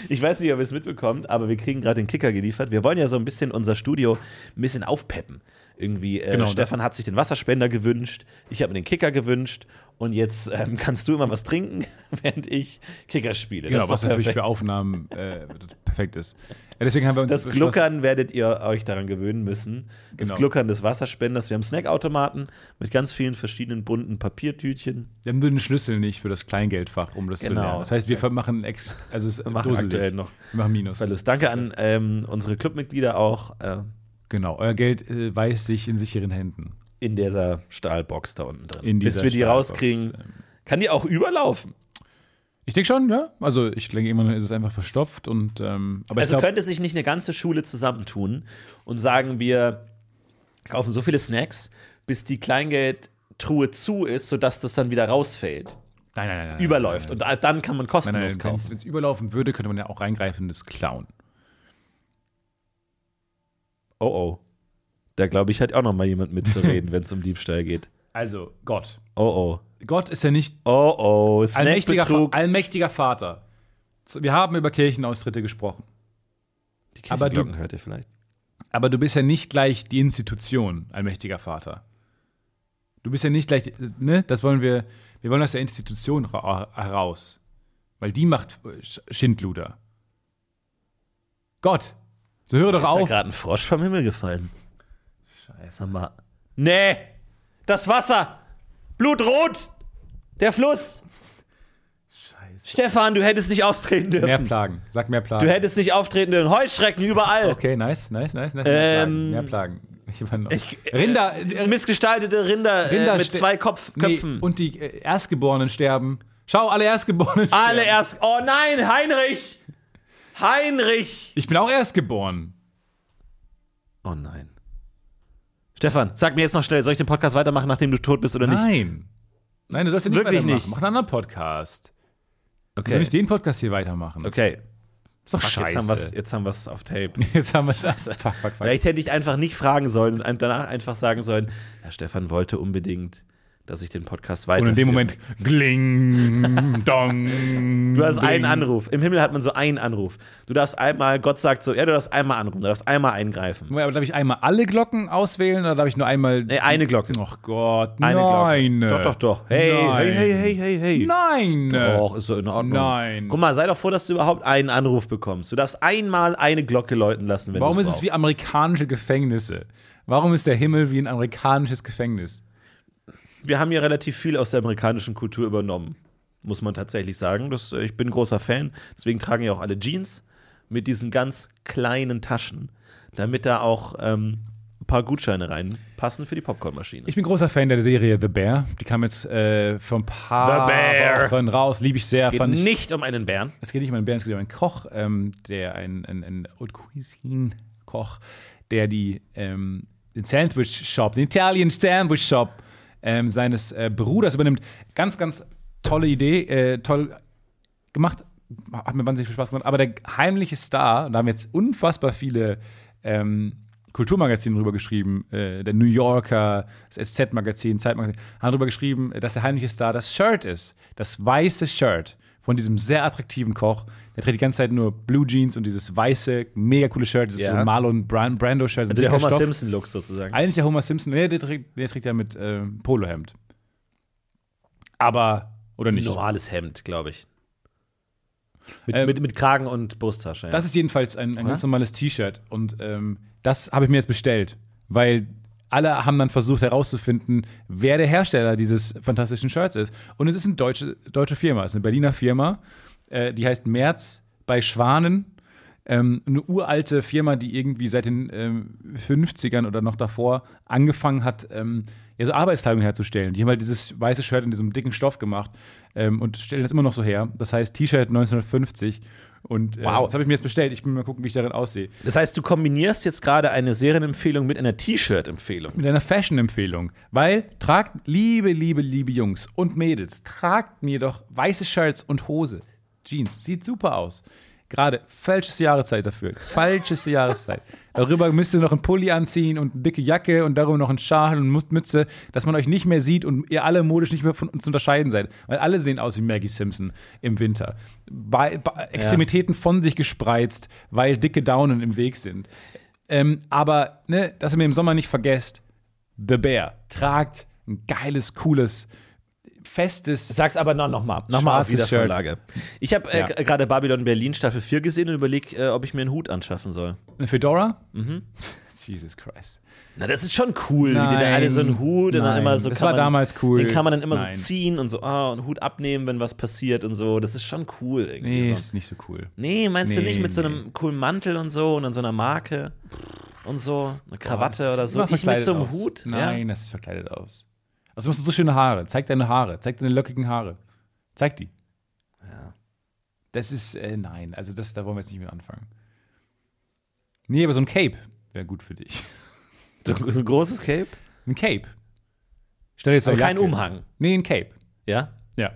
Ich weiß nicht, ob ihr es mitbekommt, aber wir kriegen gerade den Kicker geliefert. Wir wollen ja so ein bisschen unser Studio ein bisschen aufpeppen. Irgendwie, äh, Genau, Stefan hat sich den Wasserspender gewünscht, ich habe mir den Kicker gewünscht und jetzt ähm, kannst du immer was trinken, während ich Kicker spiele. genau, was doch natürlich perfekt. für Aufnahmen äh, perfekt ist. Ja, deswegen haben wir uns Das Gluckern werdet ihr euch daran gewöhnen müssen. Das Genau. Gluckern des Wasserspenders. Wir haben Snackautomaten mit ganz vielen verschiedenen bunten Papiertütchen. Wir haben nur den Schlüssel nicht für das Kleingeldfach, um das zu Genau. lernen. Das heißt, wir machen ex also es machen aktuell noch Wir machen Minus. Verlust. Danke an ähm, unsere Clubmitglieder auch äh, Genau, euer Geld äh, weiß sich in sicheren Händen. in dieser Stahlbox da unten drin. In Bis wir die Stahlbox. rauskriegen. Ähm, Kann die auch überlaufen? Ich denke schon, ja. Also ich denke immer, ist es einfach verstopft und ähm, aber also glaub, könnte sich nicht eine ganze Schule zusammentun und sagen, wir kaufen so viele Snacks, bis die Kleingeldtruhe zu ist, sodass das dann wieder rausfällt. nein, nein, nein, nein, Überläuft. Nein, Und dann kann man nein, kostenlos nein, kaufen. wenn es überlaufen würde, könnte man ja auch reingreifen und das klauen. Oh oh. Da glaube ich, hat auch noch mal jemand mitzureden, wenn es um Diebstahl geht. Also Gott. Oh oh. Gott ist ja nicht Oh oh. allmächtiger, Fa allmächtiger Vater. Wir haben über Kirchenaustritte gesprochen. Die aber du- Kirchenglocken hört ihr vielleicht. Aber du bist ja nicht gleich die Institution, allmächtiger Vater. Du bist ja nicht gleich, ne? Das wollen wir, wir wollen aus der Institution ra heraus. Weil die macht Sch- Schindluder. Gott, so höre doch Ist auf. gerade ein Frosch vom Himmel gefallen? Scheiße. Mal. Nee! Das Wasser! Blutrot! Der Fluss! Scheiße. Stefan, du hättest nicht auftreten dürfen. Mehr Plagen. Sag mehr Plagen. Du hättest nicht auftreten dürfen. Heuschrecken überall. okay, nice, nice, nice. nice. Ähm, mehr Plagen. Mehr Plagen. Ich. Ich- Rinder, Äh, Missgestaltete Rinder, Rinder äh, mit zwei Kopf nee, Köpfen. und die äh, Erstgeborenen sterben. Schau, alle Erstgeborenen Alle sterben. erst. Oh nein, Heinrich! Heinrich! Ich bin auch Erstgeboren. Oh nein. Stefan, sag mir jetzt noch schnell, soll ich den Podcast weitermachen, nachdem du tot bist oder nicht? Nein. Nein, du sollst ja nicht Wirklich weitermachen. nicht? Mach einen anderen Podcast. Okay. Will nicht den Podcast hier weitermachen. Okay. Ist doch Fuck, scheiße. jetzt haben wir's- jetzt haben wir es auf Tape. Jetzt haben wir es. Fuck, fuck, fuck. Vielleicht hätte ich einfach nicht fragen sollen und danach einfach sagen sollen, Herr Stefan wollte unbedingt, dass ich den Podcast weiter. Und in dem Moment gling, dong. Du hast einen ding. Anruf. Im Himmel hat man so einen Anruf. Du darfst einmal, Gott sagt so, ja, du darfst einmal anrufen, du darfst einmal eingreifen. Aber darf ich einmal alle Glocken auswählen oder darf ich nur einmal. Nee, eine Glocke. Ach Gott, Eine nein. Glocke. Doch, doch, doch. Hey, Nein. hey, hey, hey, hey, hey. Nein. Doch, ist so in Ordnung. Nein. Guck mal, sei doch froh, dass du überhaupt einen Anruf bekommst. Du darfst einmal eine Glocke läuten lassen, wenn Warum du's ist es wie brauchst. amerikanische Gefängnisse? Warum ist der Himmel wie ein amerikanisches Gefängnis? Wir haben ja relativ viel aus der amerikanischen Kultur übernommen, muss man tatsächlich sagen. Das, äh, ich bin großer Fan. Deswegen tragen ja auch alle Jeans mit diesen ganz kleinen Taschen, damit da auch ähm, ein paar Gutscheine reinpassen für die Popcornmaschine. Ich bin großer Fan der Serie The Bear. Die kam jetzt äh, vor ein paar. Wochen raus. Liebe ich sehr. geht fand ich, nicht um einen Bären. Es geht nicht um einen Bären, es geht um einen Koch, ähm, der ein, ein, ein Haute Cuisine-Koch, der die, ähm, den Sandwich-Shop, den Italian Sandwich-Shop ähm, seines äh, Bruders übernimmt. Ganz, ganz tolle Idee, äh, toll gemacht, hat mir wahnsinnig viel Spaß gemacht. Aber der heimliche Star, da haben jetzt unfassbar viele ähm, Kulturmagazine drüber geschrieben, äh, der New Yorker, das SZ-Magazin, Zeitmagazin, haben drüber geschrieben, dass der heimliche Star das Shirt ist. Das weiße Shirt von diesem sehr attraktiven Koch. Der trägt die ganze Zeit nur Blue Jeans und dieses weiße, mega coole Shirt, dieses Ja. so Marlon Bran- Brando-Shirt. Also der Homer Simpson-Look sozusagen. Eigentlich der Homer Simpson, nee, der trägt, der trägt ja mit ähm, Polohemd. Aber, oder nicht? Normales Hemd, glaube ich. Mit, Ähm, mit, mit Kragen und Brusttasche. Ja. Das ist jedenfalls ein, ein ganz normales T-Shirt. Und ähm, das habe ich mir jetzt bestellt, weil alle haben dann versucht herauszufinden, wer der Hersteller dieses fantastischen Shirts ist. Und es ist eine deutsche, deutsche Firma, es ist eine Berliner Firma, äh, die heißt Merz bei Schwanen. Ähm, eine uralte Firma, die irgendwie seit den ähm, 50ern oder noch davor angefangen hat, ähm, ja, so Arbeitsteilung herzustellen. Die haben halt dieses weiße Shirt in diesem dicken Stoff gemacht ähm, und stellen das immer noch so her. Das heißt T-Shirt 1950. Und äh, Wow. das habe ich mir jetzt bestellt. Ich will mal gucken, wie ich darin aussehe. das heißt, du kombinierst jetzt gerade eine Serienempfehlung mit einer T-Shirt-Empfehlung. Mit einer Fashion-Empfehlung. Weil, tragt, liebe, liebe, liebe Jungs und Mädels, tragt mir doch weiße Shirts und Hose. Jeans. Sieht super aus. Gerade falscheste Jahreszeit dafür. Falscheste Jahreszeit. Darüber müsst ihr noch einen Pulli anziehen und eine dicke Jacke und darüber noch einen Schal und Mütze, dass man euch nicht mehr sieht und ihr alle modisch nicht mehr von uns unterscheiden seid. Weil alle sehen aus wie Maggie Simpson im Winter. Bei, bei Extremitäten von sich gespreizt, weil dicke Daunen im Weg sind. Ähm, aber, ne, dass ihr mir im Sommer nicht vergesst, The Bear tragt ein geiles, cooles, festes. Sag's aber noch, noch mal. Noch mal auf Schwarzes Wiedervorlage. Ich habe äh, Ja. gerade Babylon Berlin Staffel 4 gesehen und überlege, äh, ob ich mir einen Hut anschaffen soll. Eine Fedora? Jesus Christ. Na, das ist schon cool, wie die da Nein. alle so einen Hut und dann Nein. immer so. Das war man, damals cool. Den kann man dann immer Nein. so ziehen und so, ah, und Hut abnehmen, wenn was passiert und so. Das ist schon cool irgendwie. Nee, so. ist nicht so cool. Nee, meinst du Nee, nicht mit so nee. einem coolen Mantel und so und dann so einer Marke und so, eine Krawatte Boah, oder so? Ich mit so einem aus. Hut? Nein, das sieht verkleidet aus. Also du hast so schöne Haare. Zeig deine Haare. Zeig deine lockigen Haare. Zeig die. Ja. Das ist, äh, nein, also das, da wollen wir jetzt nicht mit anfangen. Nee, aber so ein Cape wäre gut für dich. So, so ein großes Cape? Ein Cape. Stell dir jetzt Aber kein Jacke. Umhang. Nee, ein Cape. Ja? Ja.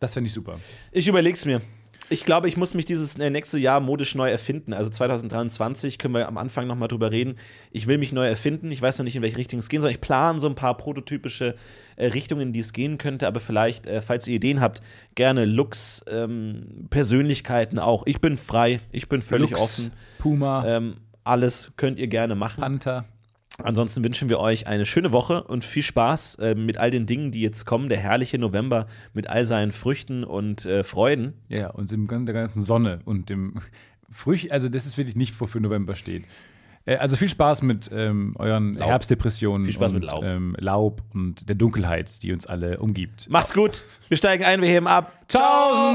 Das fände ich super. Ich überleg's mir. Ich glaube, ich muss mich dieses äh, nächste Jahr modisch neu erfinden. Also 2023 können wir am Anfang noch mal drüber reden. Ich will mich neu erfinden. Ich weiß noch nicht, in welche Richtung es gehen soll. Ich plane so ein paar prototypische äh, Richtungen, in die es gehen könnte. Aber vielleicht, äh, falls ihr Ideen habt, gerne Looks, ähm, Persönlichkeiten auch. Ich bin frei. Ich bin völlig Lux, offen. Puma, Ähm, alles könnt ihr gerne machen. Panther. Ansonsten wünschen wir euch eine schöne Woche und viel Spaß äh, mit all den Dingen, die jetzt kommen. Der herrliche November mit all seinen Früchten und äh, Freuden. Ja, und der ganzen Sonne und dem Früch, also das ist wirklich nicht, wofür November steht. Äh, Also viel Spaß mit ähm, euren Laub. Herbstdepressionen. Viel Spaß und, mit Laub. Ähm, Laub und der Dunkelheit, die uns alle umgibt. Macht's gut. Wir steigen ein, wir heben ab. Ciao!